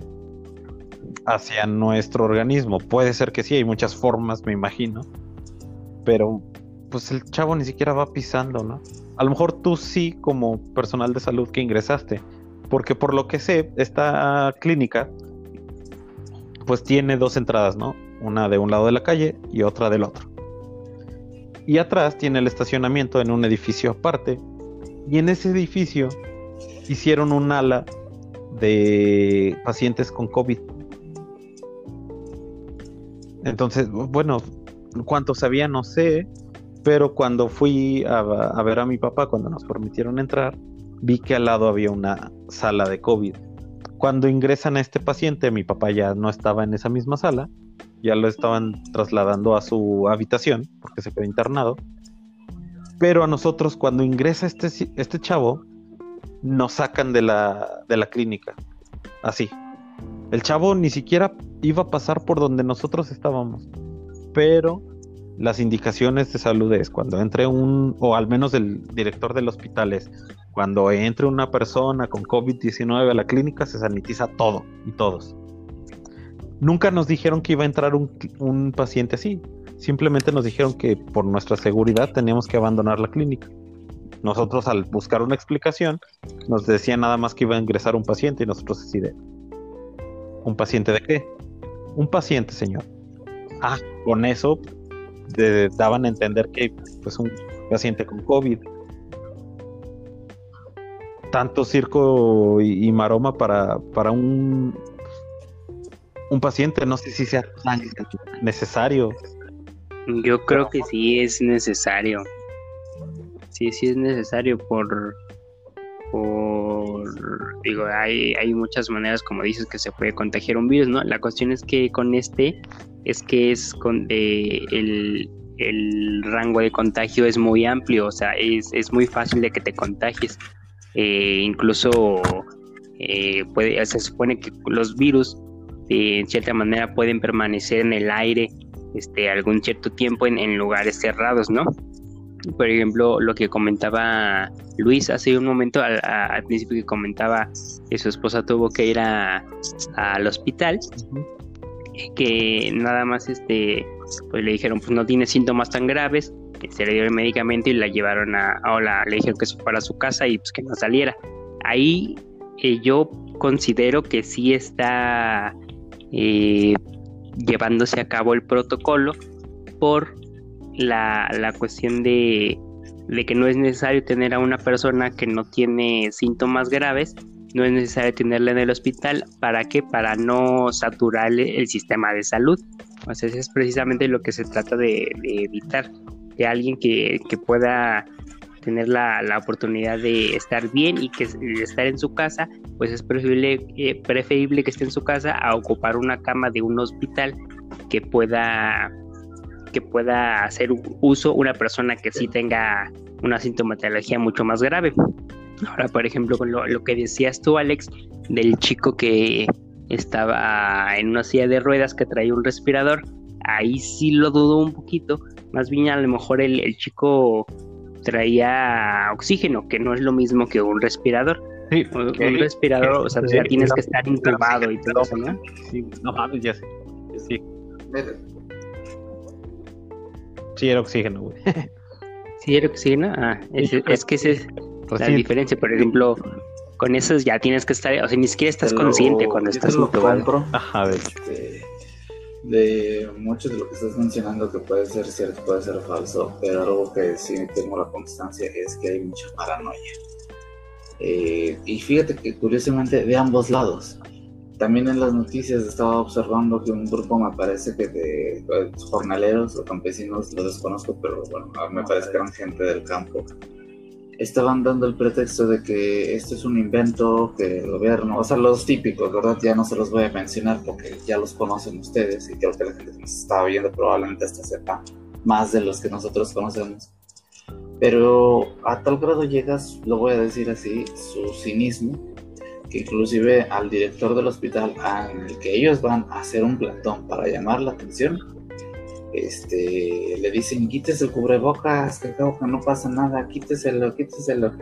hacia nuestro organismo. Puede ser que sí, hay muchas formas, me imagino. Pero pues el chavo ni siquiera va pisando, ¿no? A lo mejor tú sí como personal de salud que ingresaste, porque por lo que sé, esta clínica pues tiene dos entradas, ¿no? Una de un lado de la calle y otra del otro. Y atrás tiene el estacionamiento en un edificio aparte. Y en ese edificio hicieron un ala de pacientes con COVID. Entonces, bueno, cuánto sabía no sé, pero cuando fui a, a ver a mi papá, cuando nos permitieron entrar, vi que al lado había una sala de COVID. Cuando ingresan a este paciente, mi papá ya no estaba en esa misma sala, ya lo estaban trasladando a su habitación porque se quedó internado. Pero a nosotros, cuando ingresa este, este chavo, nos sacan de la, de la clínica. Así. El chavo ni siquiera iba a pasar por donde nosotros estábamos. Pero las indicaciones de salud es cuando entre un, o al menos el director del hospital es, cuando entre una persona con COVID-19 a la clínica se sanitiza todo y todos. Nunca nos dijeron que iba a entrar un, un paciente así. Simplemente nos dijeron que por nuestra seguridad teníamos que abandonar la clínica. Nosotros al buscar una explicación nos decían nada más que iba a ingresar un paciente y nosotros así de... ¿Un paciente de qué? Un paciente, señor. Ah, con eso daban a entender que pues un paciente con COVID. Tanto circo y, y maroma para, para un, un paciente, no sé si sea necesario. Yo creo que sí es necesario. Sí, sí es necesario por, por digo, hay, hay muchas maneras, como dices, que se puede contagiar un virus, ¿no? La cuestión es que con este, es que es con eh, el, el rango de contagio es muy amplio, o sea, es, es muy fácil de que te contagies. Eh, incluso eh, puede, se supone que los virus eh, en cierta manera pueden permanecer en el aire este, algún cierto tiempo en, en lugares cerrados, ¿no? Por ejemplo, lo que comentaba Luis hace un momento al, a- al principio que comentaba que su esposa tuvo que ir a- al hospital, que nada más este, pues le dijeron, pues no tiene síntomas tan graves, se le dio el medicamento y la llevaron a, o la, le dijeron que se fuera a su casa y pues que no saliera. Ahí eh, yo considero que sí está eh, llevándose a cabo el protocolo por la, la cuestión de, de que no es necesario tener a una persona que no tiene síntomas graves, no es necesario tenerla en el hospital, ¿para qué? Para no saturar el, sistema de salud. O sea, eso es precisamente lo que se trata de, de evitar, que alguien que, que pueda tener la, la oportunidad de estar bien y que estar en su casa, pues es preferible, eh, preferible que esté en su casa a ocupar una cama de un hospital que pueda que pueda hacer uso una persona que sí tenga una sintomatología mucho más grave. Ahora, por ejemplo, con lo, lo que decías tú, Alex, del chico que estaba en una silla de ruedas que traía un respirador, ahí sí lo dudo un poquito. Más bien, a lo mejor el, el chico traía oxígeno, que no es lo mismo que un respirador. Sí, Un, que- un respirador, o sea, ya tienes que- estar intubado y todo eso, ¿no? sí, no mames, ya sé. Sí, sí era oxígeno, güey. <laughs> Sí, era oxígeno. Ah, es, Sí, es que esa es la sí, diferencia. Por ejemplo, con esos ya tienes que estar, o sea, ni siquiera estás consciente cuando estás intubado. compro. Ajá, de hecho. de, de mucho de lo que estás mencionando que puede ser cierto, puede ser falso, pero algo que sí tengo la constancia es que hay mucha paranoia. Eh, y fíjate que curiosamente de ambos lados. También en las noticias estaba observando que un grupo me parece que de eh, jornaleros o campesinos, lo desconozco, pero bueno, me parece que eran gente del campo, estaban dando el pretexto de que esto es un invento que el gobierno, o sea, los típicos, ¿verdad? Ya no se los voy a mencionar porque ya los conocen ustedes y creo que la gente que nos está viendo probablemente hasta sepa más de los que nosotros conocemos. Pero a tal grado llegas, lo voy a decir así, su cinismo, que inclusive al director del hospital el que ellos van a hacer un plantón para llamar la atención, este, le dicen quítese el cubrebocas, que creo que no pasa nada, quíteselo, quíteselo.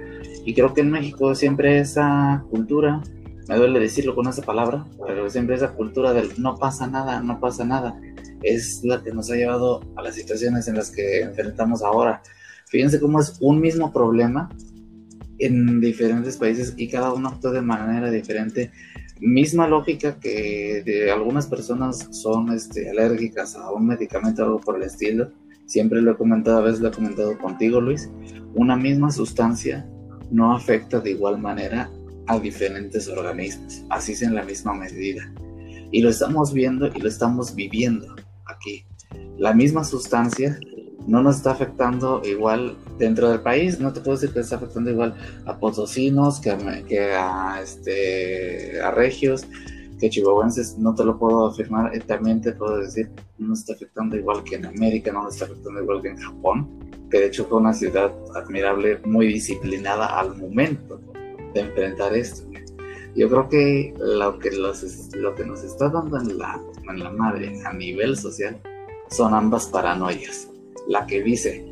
Y creo que en México siempre esa cultura, me duele decirlo con esa palabra, pero siempre esa cultura del no pasa nada, no pasa nada, es la que nos ha llevado a las situaciones en las que enfrentamos ahora. Fíjense cómo es un mismo problema en diferentes países y cada uno actúa de manera diferente. Misma lógica que de algunas personas son este, alérgicas a un medicamento o algo por el estilo. Siempre lo he comentado, a veces lo he comentado contigo, Luis. Una misma sustancia no afecta de igual manera a diferentes organismos, así es en la misma medida. Y lo estamos viendo y lo estamos viviendo aquí. La misma sustancia no nos está afectando igual dentro del país, no te puedo decir que está afectando igual a potosinos, que a, que a, este, a regios, que chihuahuenses no te lo puedo afirmar, eh, también te puedo decir, no está afectando igual que en América, no está afectando igual que en Japón, que de hecho fue una ciudad admirable, muy disciplinada al momento de enfrentar esto. Yo creo que lo que, los, lo que nos está dando en la, en la madre a nivel social son ambas paranoias. La que dice,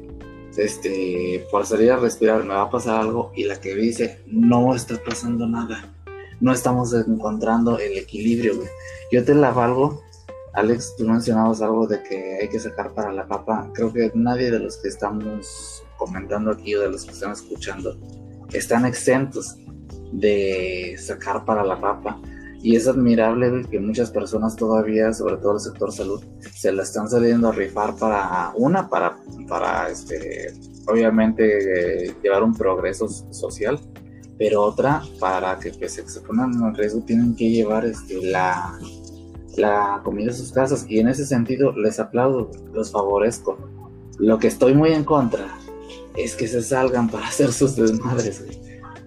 este, por salir a respirar me va a pasar algo, y la que dice, no está pasando nada no estamos encontrando el equilibrio. Yo te la valgo. Alex, tú mencionabas algo de que hay que sacar para la papa. Creo que nadie de los que estamos comentando aquí o de los que están escuchando están exentos de sacar para la papa. Y es admirable que muchas personas todavía, sobre todo el sector salud, se la están saliendo a rifar para una, para, para este, obviamente eh, llevar un progreso social pero otra para que se pongan en riesgo tienen que llevar este, la, la comida a sus casas y en ese sentido les aplaudo, los favorezco. Lo que estoy muy en contra es que se salgan para hacer sus desmadres,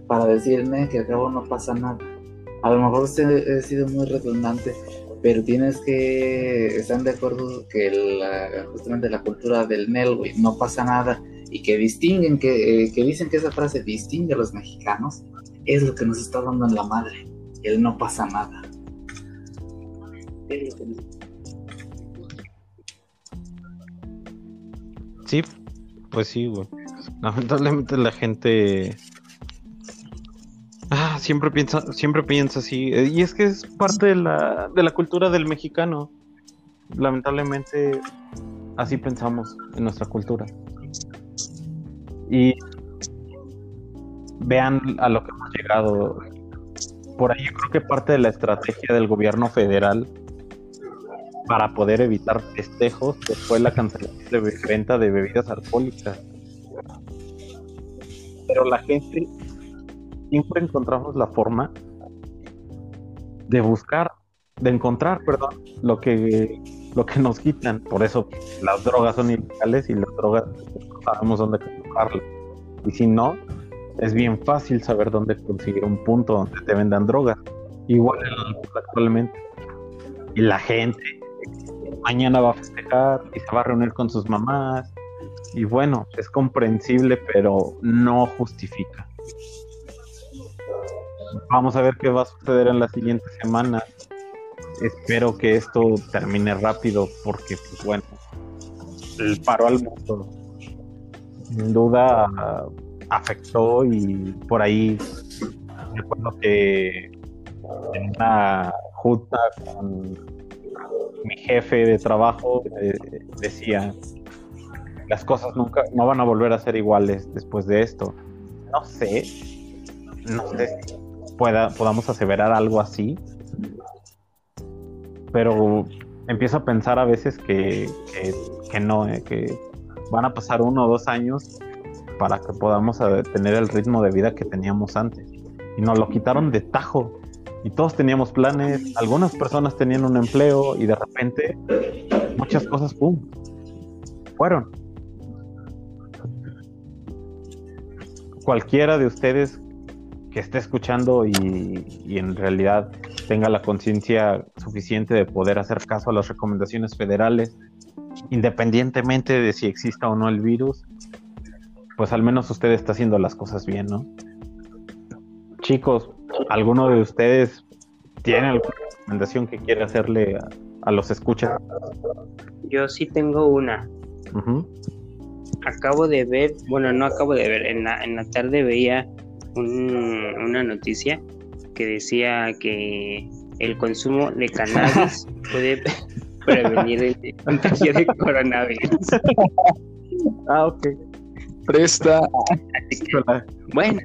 para decirme que al cabo no pasa nada. A lo mejor he sido muy redundante, pero tienes que estar de acuerdo que la, justamente la cultura del Nel, no pasa nada y que distinguen, que, eh, que dicen que esa frase distingue a los mexicanos, es lo que nos está dando en la madre. Él no pasa nada. Sí, pues sí, güey. Lamentablemente la gente siempre piensa, siempre piensa así. Eh, y es que es parte de la, de la cultura del mexicano. Lamentablemente así pensamos en nuestra cultura. Y vean a lo que hemos llegado. Por ahí yo creo que parte de la estrategia del gobierno federal para poder evitar festejos pues, fue la cancelación de venta de bebidas alcohólicas. Pero la gente siempre encontramos la forma de buscar, de encontrar, perdón, lo que lo que nos quitan. Por eso las drogas son ilegales y las drogas sabemos dónde colocarlas. Y si no, es bien fácil saber dónde conseguir un punto donde te vendan drogas. Igual actualmente. Y la gente mañana va a festejar y se va a reunir con sus mamás. Y bueno, es comprensible, pero no justifica. Vamos a ver qué va a suceder en las siguientes semanas espero que esto termine rápido porque, pues bueno, el paro al mundo sin duda afectó y por ahí recuerdo que en una junta con mi jefe de trabajo eh, decía las cosas nunca no van a volver a ser iguales después de esto. No sé, no sé si pueda, podamos aseverar algo así, pero empiezo a pensar a veces que, que, no, eh, que van a pasar uno o dos años para que podamos eh, tener el ritmo de vida que teníamos antes. Y nos lo quitaron de tajo. Y todos teníamos planes, algunas personas tenían un empleo y de repente muchas cosas, ¡pum!, fueron. Cualquiera de ustedes que esté escuchando y, y en realidad tenga la conciencia suficiente de poder hacer caso a las recomendaciones federales, independientemente de si exista o no el virus, pues al menos usted está haciendo las cosas bien, ¿no? Chicos, ¿alguno de ustedes tiene alguna recomendación que quiere hacerle a, los escuchas? Yo sí tengo una. Acabo de ver, bueno, no acabo de ver, en la, en la tarde veía una noticia que decía que el consumo de cannabis <laughs> puede prevenir el contagio de coronavirus. <laughs> Ah, ok. Presta. bueno,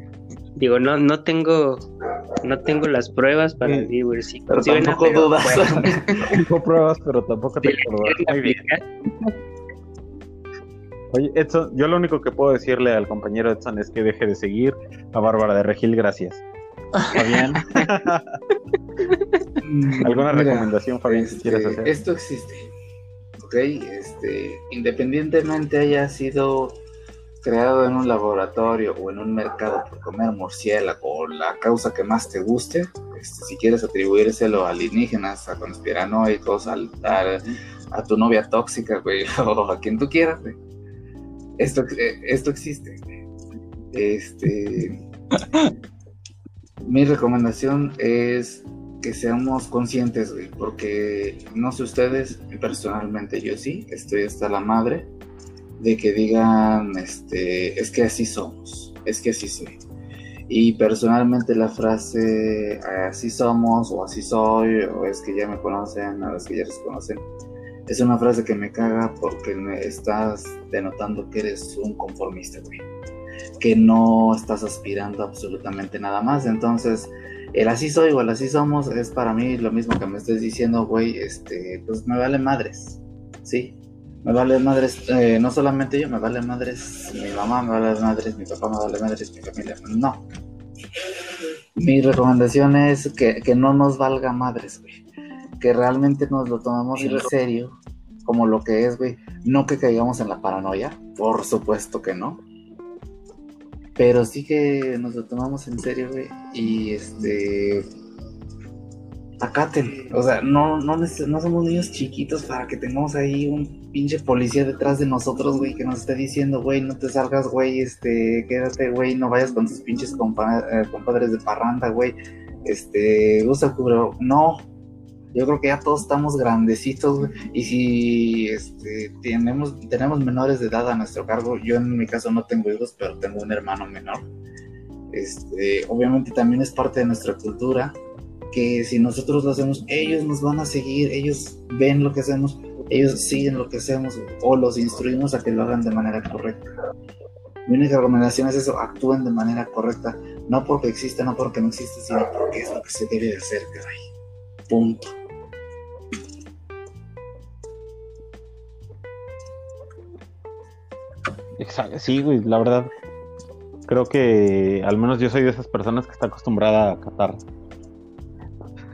digo, no, no tengo, no tengo las pruebas para decir si pero tampoco dudas. <laughs> tengo pruebas, pero tampoco tengo dudas. Oye, Edson, yo lo único que puedo decirle al compañero Edson es que deje de seguir a Bárbara de Regil, gracias. Fabián. <laughs> ¿Alguna recomendación, Fabián, si quieres este, hacer? Esto existe. Ok, este, independientemente haya sido creado en un laboratorio o en un mercado por comer murciélago o la causa que más te guste, este, si quieres atribuírselo a alienígenas, a conspiranoicos, al, al- a tu novia tóxica, güey, <laughs> o a quien tú quieras, güey. Esto, eh, esto existe. Este. mi recomendación es que seamos conscientes, güey, porque no sé ustedes, personalmente yo sí, estoy hasta la madre de que digan, este, es que así somos, es que así soy. Y personalmente la frase así somos o así soy o es que ya me conocen o es que ya les conocen es una frase que me caga porque me estás denotando que eres un conformista, güey. Que no estás aspirando absolutamente nada más. Entonces, el así soy o el así somos es para mí lo mismo que me estés diciendo, güey, este, pues me vale madres, ¿sí? Me vale madres, eh, no solamente yo, me vale madres mi mamá, me vale madres mi papá, me vale madres mi familia. No. Mi recomendación es que, que no nos valga madres, güey. Que realmente nos lo tomemos en serio, como lo que es, güey. No que caigamos en la paranoia, por supuesto que no. Pero sí que nos lo tomamos en serio, güey. Y este. Acaten. O sea, no, no, no somos niños chiquitos para que tengamos ahí un pinche policía detrás de nosotros, güey, que nos esté diciendo, güey, no te salgas, güey, este, quédate, güey, no vayas con tus pinches compa- eh, compadres de parranda, güey. Este, usa cubre. No. Yo creo que ya todos estamos grandecitos. Y si este, tenemos, tenemos menores de edad a nuestro cargo, yo en mi caso no tengo hijos, pero tengo un hermano menor. Este, obviamente también es parte de nuestra cultura que si nosotros lo hacemos, ellos nos van a seguir, ellos ven lo que hacemos, ellos siguen lo que hacemos o los instruimos a que lo hagan de manera correcta. Mi única recomendación es eso, actúen de manera correcta, no porque exista, no porque no exista, sino porque es lo que se debe de hacer, caray. Punto. Exacto, sí, güey, la verdad. Creo que al menos yo soy de esas personas que está acostumbrada a acatar.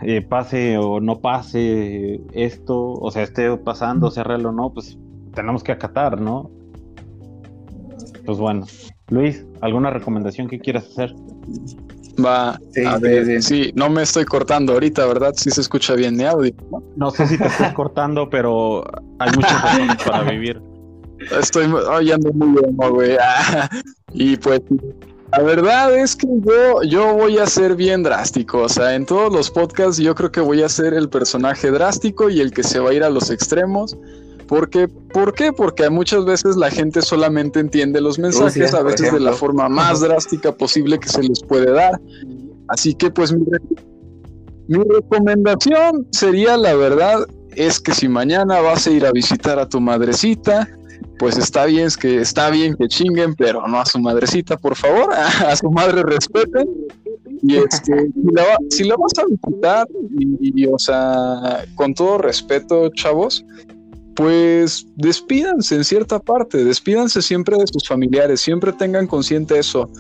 Eh, pase o no pase esto, o sea, esté pasando, sea real o no, pues tenemos que acatar, ¿no? Pues bueno. Luis, ¿alguna recomendación que quieras hacer? Va, Sí, a sí, ver, sí. sí, no me estoy cortando ahorita, ¿verdad? Sí se escucha bien mi audio. ¿no? No sé si te estás cortando, pero hay muchas razones para vivir. Estoy oyendo muy bien, ¿no, güey. <laughs> Ah, y pues, la verdad es que yo, yo voy a ser bien drástico. O sea, en todos los podcasts yo creo que voy a ser el personaje drástico y el que se va a ir a los extremos. Porque, ¿Por qué? Porque muchas veces la gente solamente entiende los mensajes, Rusia, a veces de la forma más drástica posible que se les puede dar. Así que pues mi, re- mi recomendación sería, la verdad, es que si mañana vas a ir a visitar a tu madrecita, pues está bien, es que está bien que chinguen, pero no a su madrecita, por favor, <laughs> a, su madre respeten. Y este, <laughs> si la, va- si la vas a visitar, y, y, o sea, con todo respeto, chavos, pues despídanse en cierta parte, despídanse siempre de sus familiares, siempre tengan consciente eso.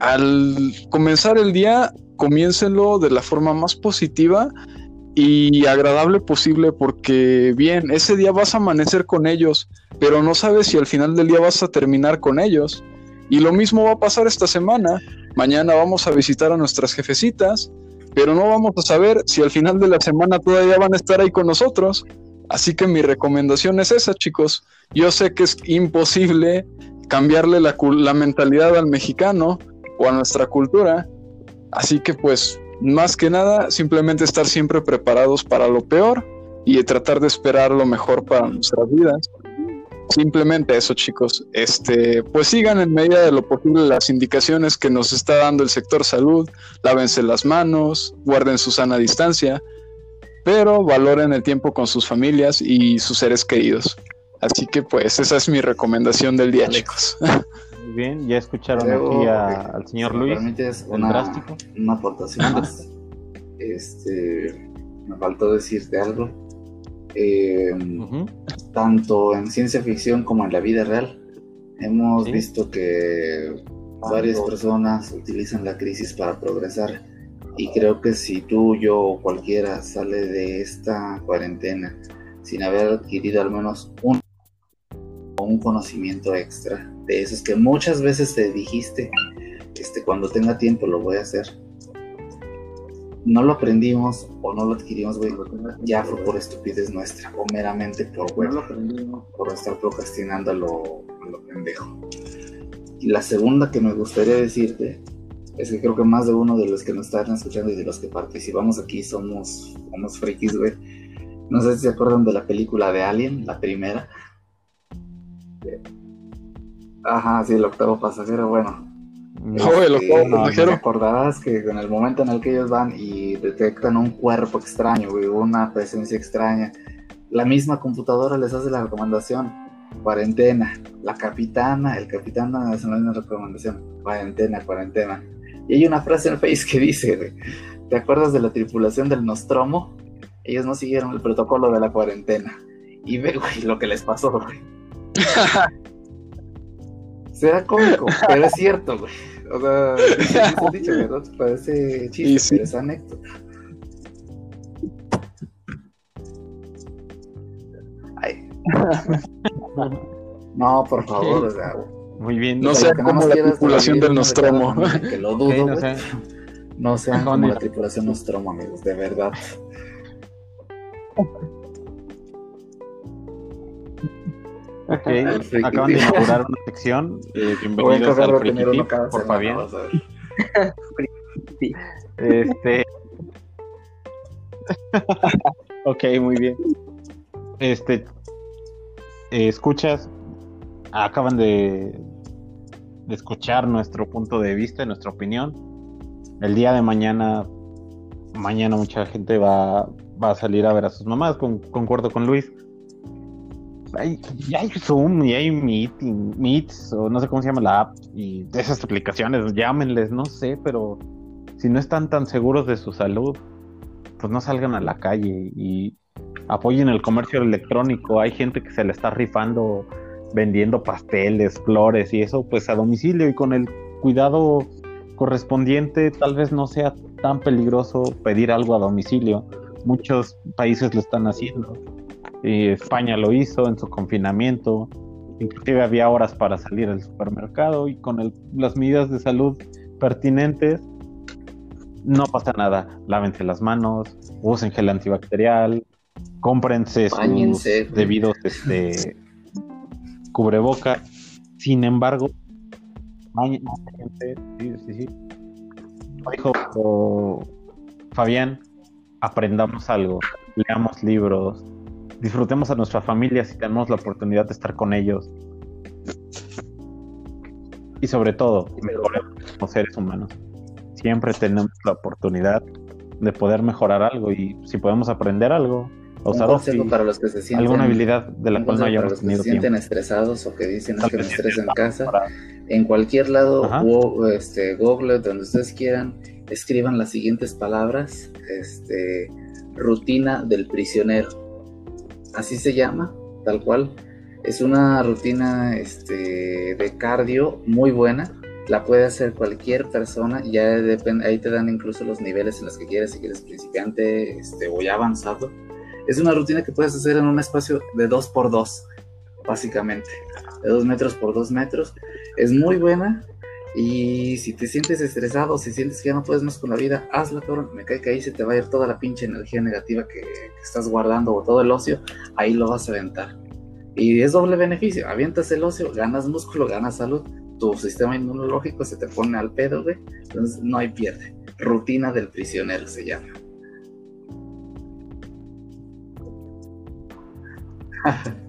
Al comenzar el día, comiéncenlo de la forma más positiva y agradable posible, porque bien, ese día vas a amanecer con ellos, pero no sabes si al final del día vas a terminar con ellos. Y lo mismo va a pasar esta semana. Mañana vamos a visitar a nuestras jefecitas, pero no vamos a saber si al final de la semana todavía van a estar ahí con nosotros. Así que mi recomendación es esa, chicos. Yo sé que es imposible cambiarle la, la mentalidad al mexicano o a nuestra cultura. Así que pues, más que nada, simplemente estar siempre preparados para lo peor y tratar de esperar lo mejor para nuestras vidas. Simplemente eso, chicos. Este, pues sigan en medida de lo posible las indicaciones que nos está dando el sector salud. Lávense las manos, guarden su sana distancia, pero valoren el tiempo con sus familias y sus seres queridos. Así que pues esa es mi recomendación del día, Alex. chicos. <laughs> Muy bien, ya escucharon Creo aquí a- que, al señor Luis. permites una, drástico. una aportación más. Este, me faltó decirte algo. Eh, tanto en ciencia ficción como en la vida real, hemos Sí. visto que varias personas utilizan la crisis para progresar. Y creo que si tú, yo o cualquiera sale de esta cuarentena sin haber adquirido al menos un, un conocimiento extra, de esos que muchas veces te dijiste, este, cuando tenga tiempo lo voy a hacer. No lo aprendimos o no lo adquirimos, güey, ya fue por estupidez nuestra, o meramente por huevo, por estar procrastinando a lo, a lo pendejo. Y la segunda que me gustaría decirte es que creo que más de uno de los que nos están escuchando y de los que participamos aquí somos, somos frikis, güey. No sé si se acuerdan de la película de Alien, la primera. Ajá, sí, el octavo pasajero, bueno. No, pasajero. ¿Te acordarás que en el momento en el que ellos van y detectan un cuerpo extraño, güey, una presencia extraña, la misma computadora les hace la recomendación, cuarentena. La capitana, el capitán hace la misma recomendación, cuarentena, cuarentena. Y hay una frase en el Face que dice, güey, ¿te acuerdas de la tripulación del Nostromo? Ellos no siguieron el protocolo de la cuarentena. Y ve, güey, lo que les pasó, güey. <laughs> Será cómico, pero es cierto, güey. O sea, <laughs> dicho, ¿verdad? Parece chiste, Y sí. pero es anécdota. Ay. <laughs> No, por favor, o sea, Muy bien. No sea como la tripulación del Nostromo. Que lo dudo, no sé. No sean como la tripulación Nostromo, amigos, de verdad. <laughs> Ok, <laughs> El friki, acaban de inaugurar una sección. Eh, Voy a bienvenidos al de Friki Tip por semana, Fabián. Este. <laughs> ok, muy bien. Este. eh, escuchas. Acaban de, de escuchar nuestro punto de vista, nuestra opinión. El día de mañana. Mañana mucha gente va, va a salir a ver a sus mamás. con- concuerdo con Luis. Hay, ya hay Zoom y hay Meeting, Meets, o no sé cómo se llama la app, y esas aplicaciones, llámenles, no sé, pero si no están tan seguros de su salud, pues no salgan a la calle y apoyen el comercio electrónico. Hay gente que se le está rifando vendiendo pasteles, flores y eso, pues a domicilio y con el cuidado correspondiente, tal vez no sea tan peligroso pedir algo a domicilio. Muchos países lo están haciendo. Y España lo hizo en su confinamiento. Inclusive había horas para salir al supermercado y con el- las medidas de salud pertinentes no pasa nada. Lávense las manos, usen gel antibacterial, cómprense sus Báñense, debidos este, cubrebocas. Sin embargo, báñense, sí, sí, sí. Como Dijo Fabián, aprendamos algo, leamos libros, disfrutemos a nuestra familia si tenemos la oportunidad de estar con ellos. Y sobre todo, mejoremos como seres humanos. Siempre tenemos la oportunidad de poder mejorar algo y si podemos aprender algo, a Un usar consejo Office, para los que se sienten, alguna habilidad de la cual no para hayamos los que tenido se sienten tiempo. estresados o que dicen es que me estreso en casa. Para- En cualquier lado, o, este, Google, donde ustedes quieran, escriban las siguientes palabras. Este, rutina del prisionero. Así se llama, tal cual. Es una rutina este, de cardio muy buena. La puede hacer cualquier persona. Ya depende, ahí te dan incluso los niveles en los que quieres, si quieres principiante este, o ya avanzado. Es una rutina que puedes hacer en un espacio de 2 por 2 básicamente. De 2 metros por 2 metros. Es muy buena. Y si te sientes estresado, si sientes que ya no puedes más con la vida, hazla, cabrón. Me cae que ahí se te va a ir toda la pinche energía negativa que, que estás guardando o todo el ocio. Ahí lo vas a aventar. Y es doble beneficio. Avientas el ocio, ganas músculo, ganas salud. Tu sistema inmunológico se te pone al pedo, güey. Entonces no hay pierde. Rutina del prisionero se llama. <laughs>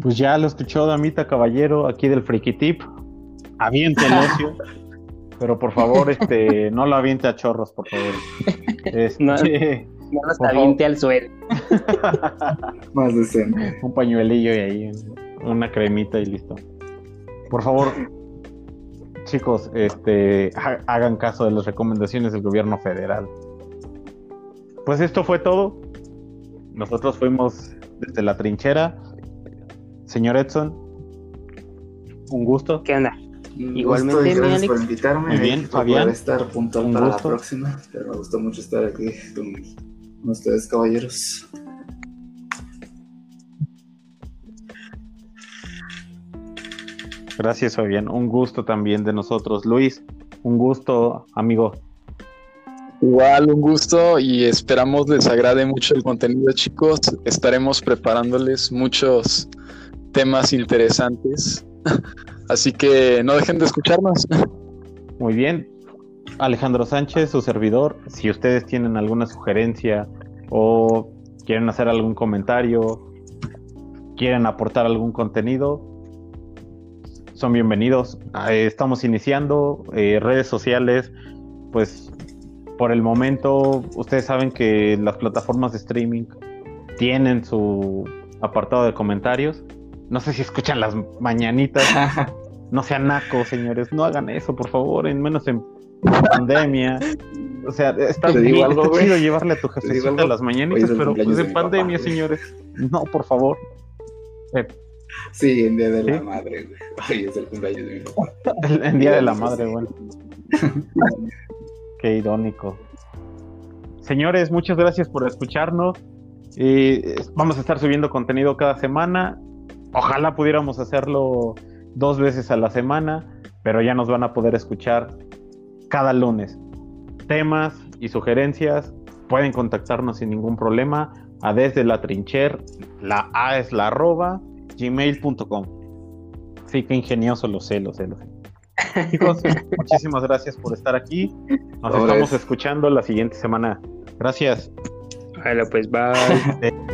Pues ya lo escuchó Damita Caballero aquí del Friki Tip. Aviente el ocio. pero por favor, este, no lo aviente a chorros, por favor. Este, No. No los aviente al suelo. <laughs> Más decente. un pañuelillo y ahí una cremita y listo. Por favor, chicos, este, ha- hagan caso de las recomendaciones del gobierno federal. Pues esto fue todo. Nosotros fuimos desde la trinchera. Señor Edson, un gusto. ¿Qué onda? Un Igualmente, gusto y mi gracias Alex. por invitarme. Muy bien, por Fabián. poder estar puntual Un para gusto. la próxima. Pero me gustó mucho estar aquí con, con ustedes, caballeros. Gracias, Fabián. Un gusto también de nosotros. Luis, un gusto, amigo. Igual, un gusto y esperamos les agrade mucho el contenido, chicos. Estaremos preparándoles muchos temas interesantes. <laughs> Así que no dejen de escucharnos. <laughs> Muy bien. Alejandro Sánchez, su servidor. Si ustedes tienen alguna sugerencia o quieren hacer algún comentario, quieren aportar algún contenido, son bienvenidos. Estamos iniciando eh, redes sociales, pues por el momento ustedes saben que las plataformas de streaming tienen su apartado de comentarios. No sé si escuchan las mañanitas. <laughs> No sean nacos, señores. No hagan eso, por favor, en menos en pandemia. O sea, está digo bien, algo, está güey. chido llevarle a tu jefecita las mañanitas, Hoy pero pues en papá, pandemia, señores. No, por favor. Eh, Sí, en Día de la. Madre, güey. Ay, es el cumpleaños de mi papá. el, el Día de la Madre, bueno. Qué irónico. Señores, muchas gracias por escucharnos. Eh, vamos a estar subiendo contenido cada semana. Ojalá pudiéramos hacerlo dos veces a la semana, pero ya nos van a poder escuchar cada lunes. Temas y sugerencias pueden contactarnos sin ningún problema a desde la trincher, la A es la arroba, gmail.com. Sí, qué ingenioso, lo sé, lo sé, lo sé. Chicos, muchísimas gracias por estar aquí. Nos estamos escuchando la siguiente semana. Gracias. Hola, pues bye. <laughs>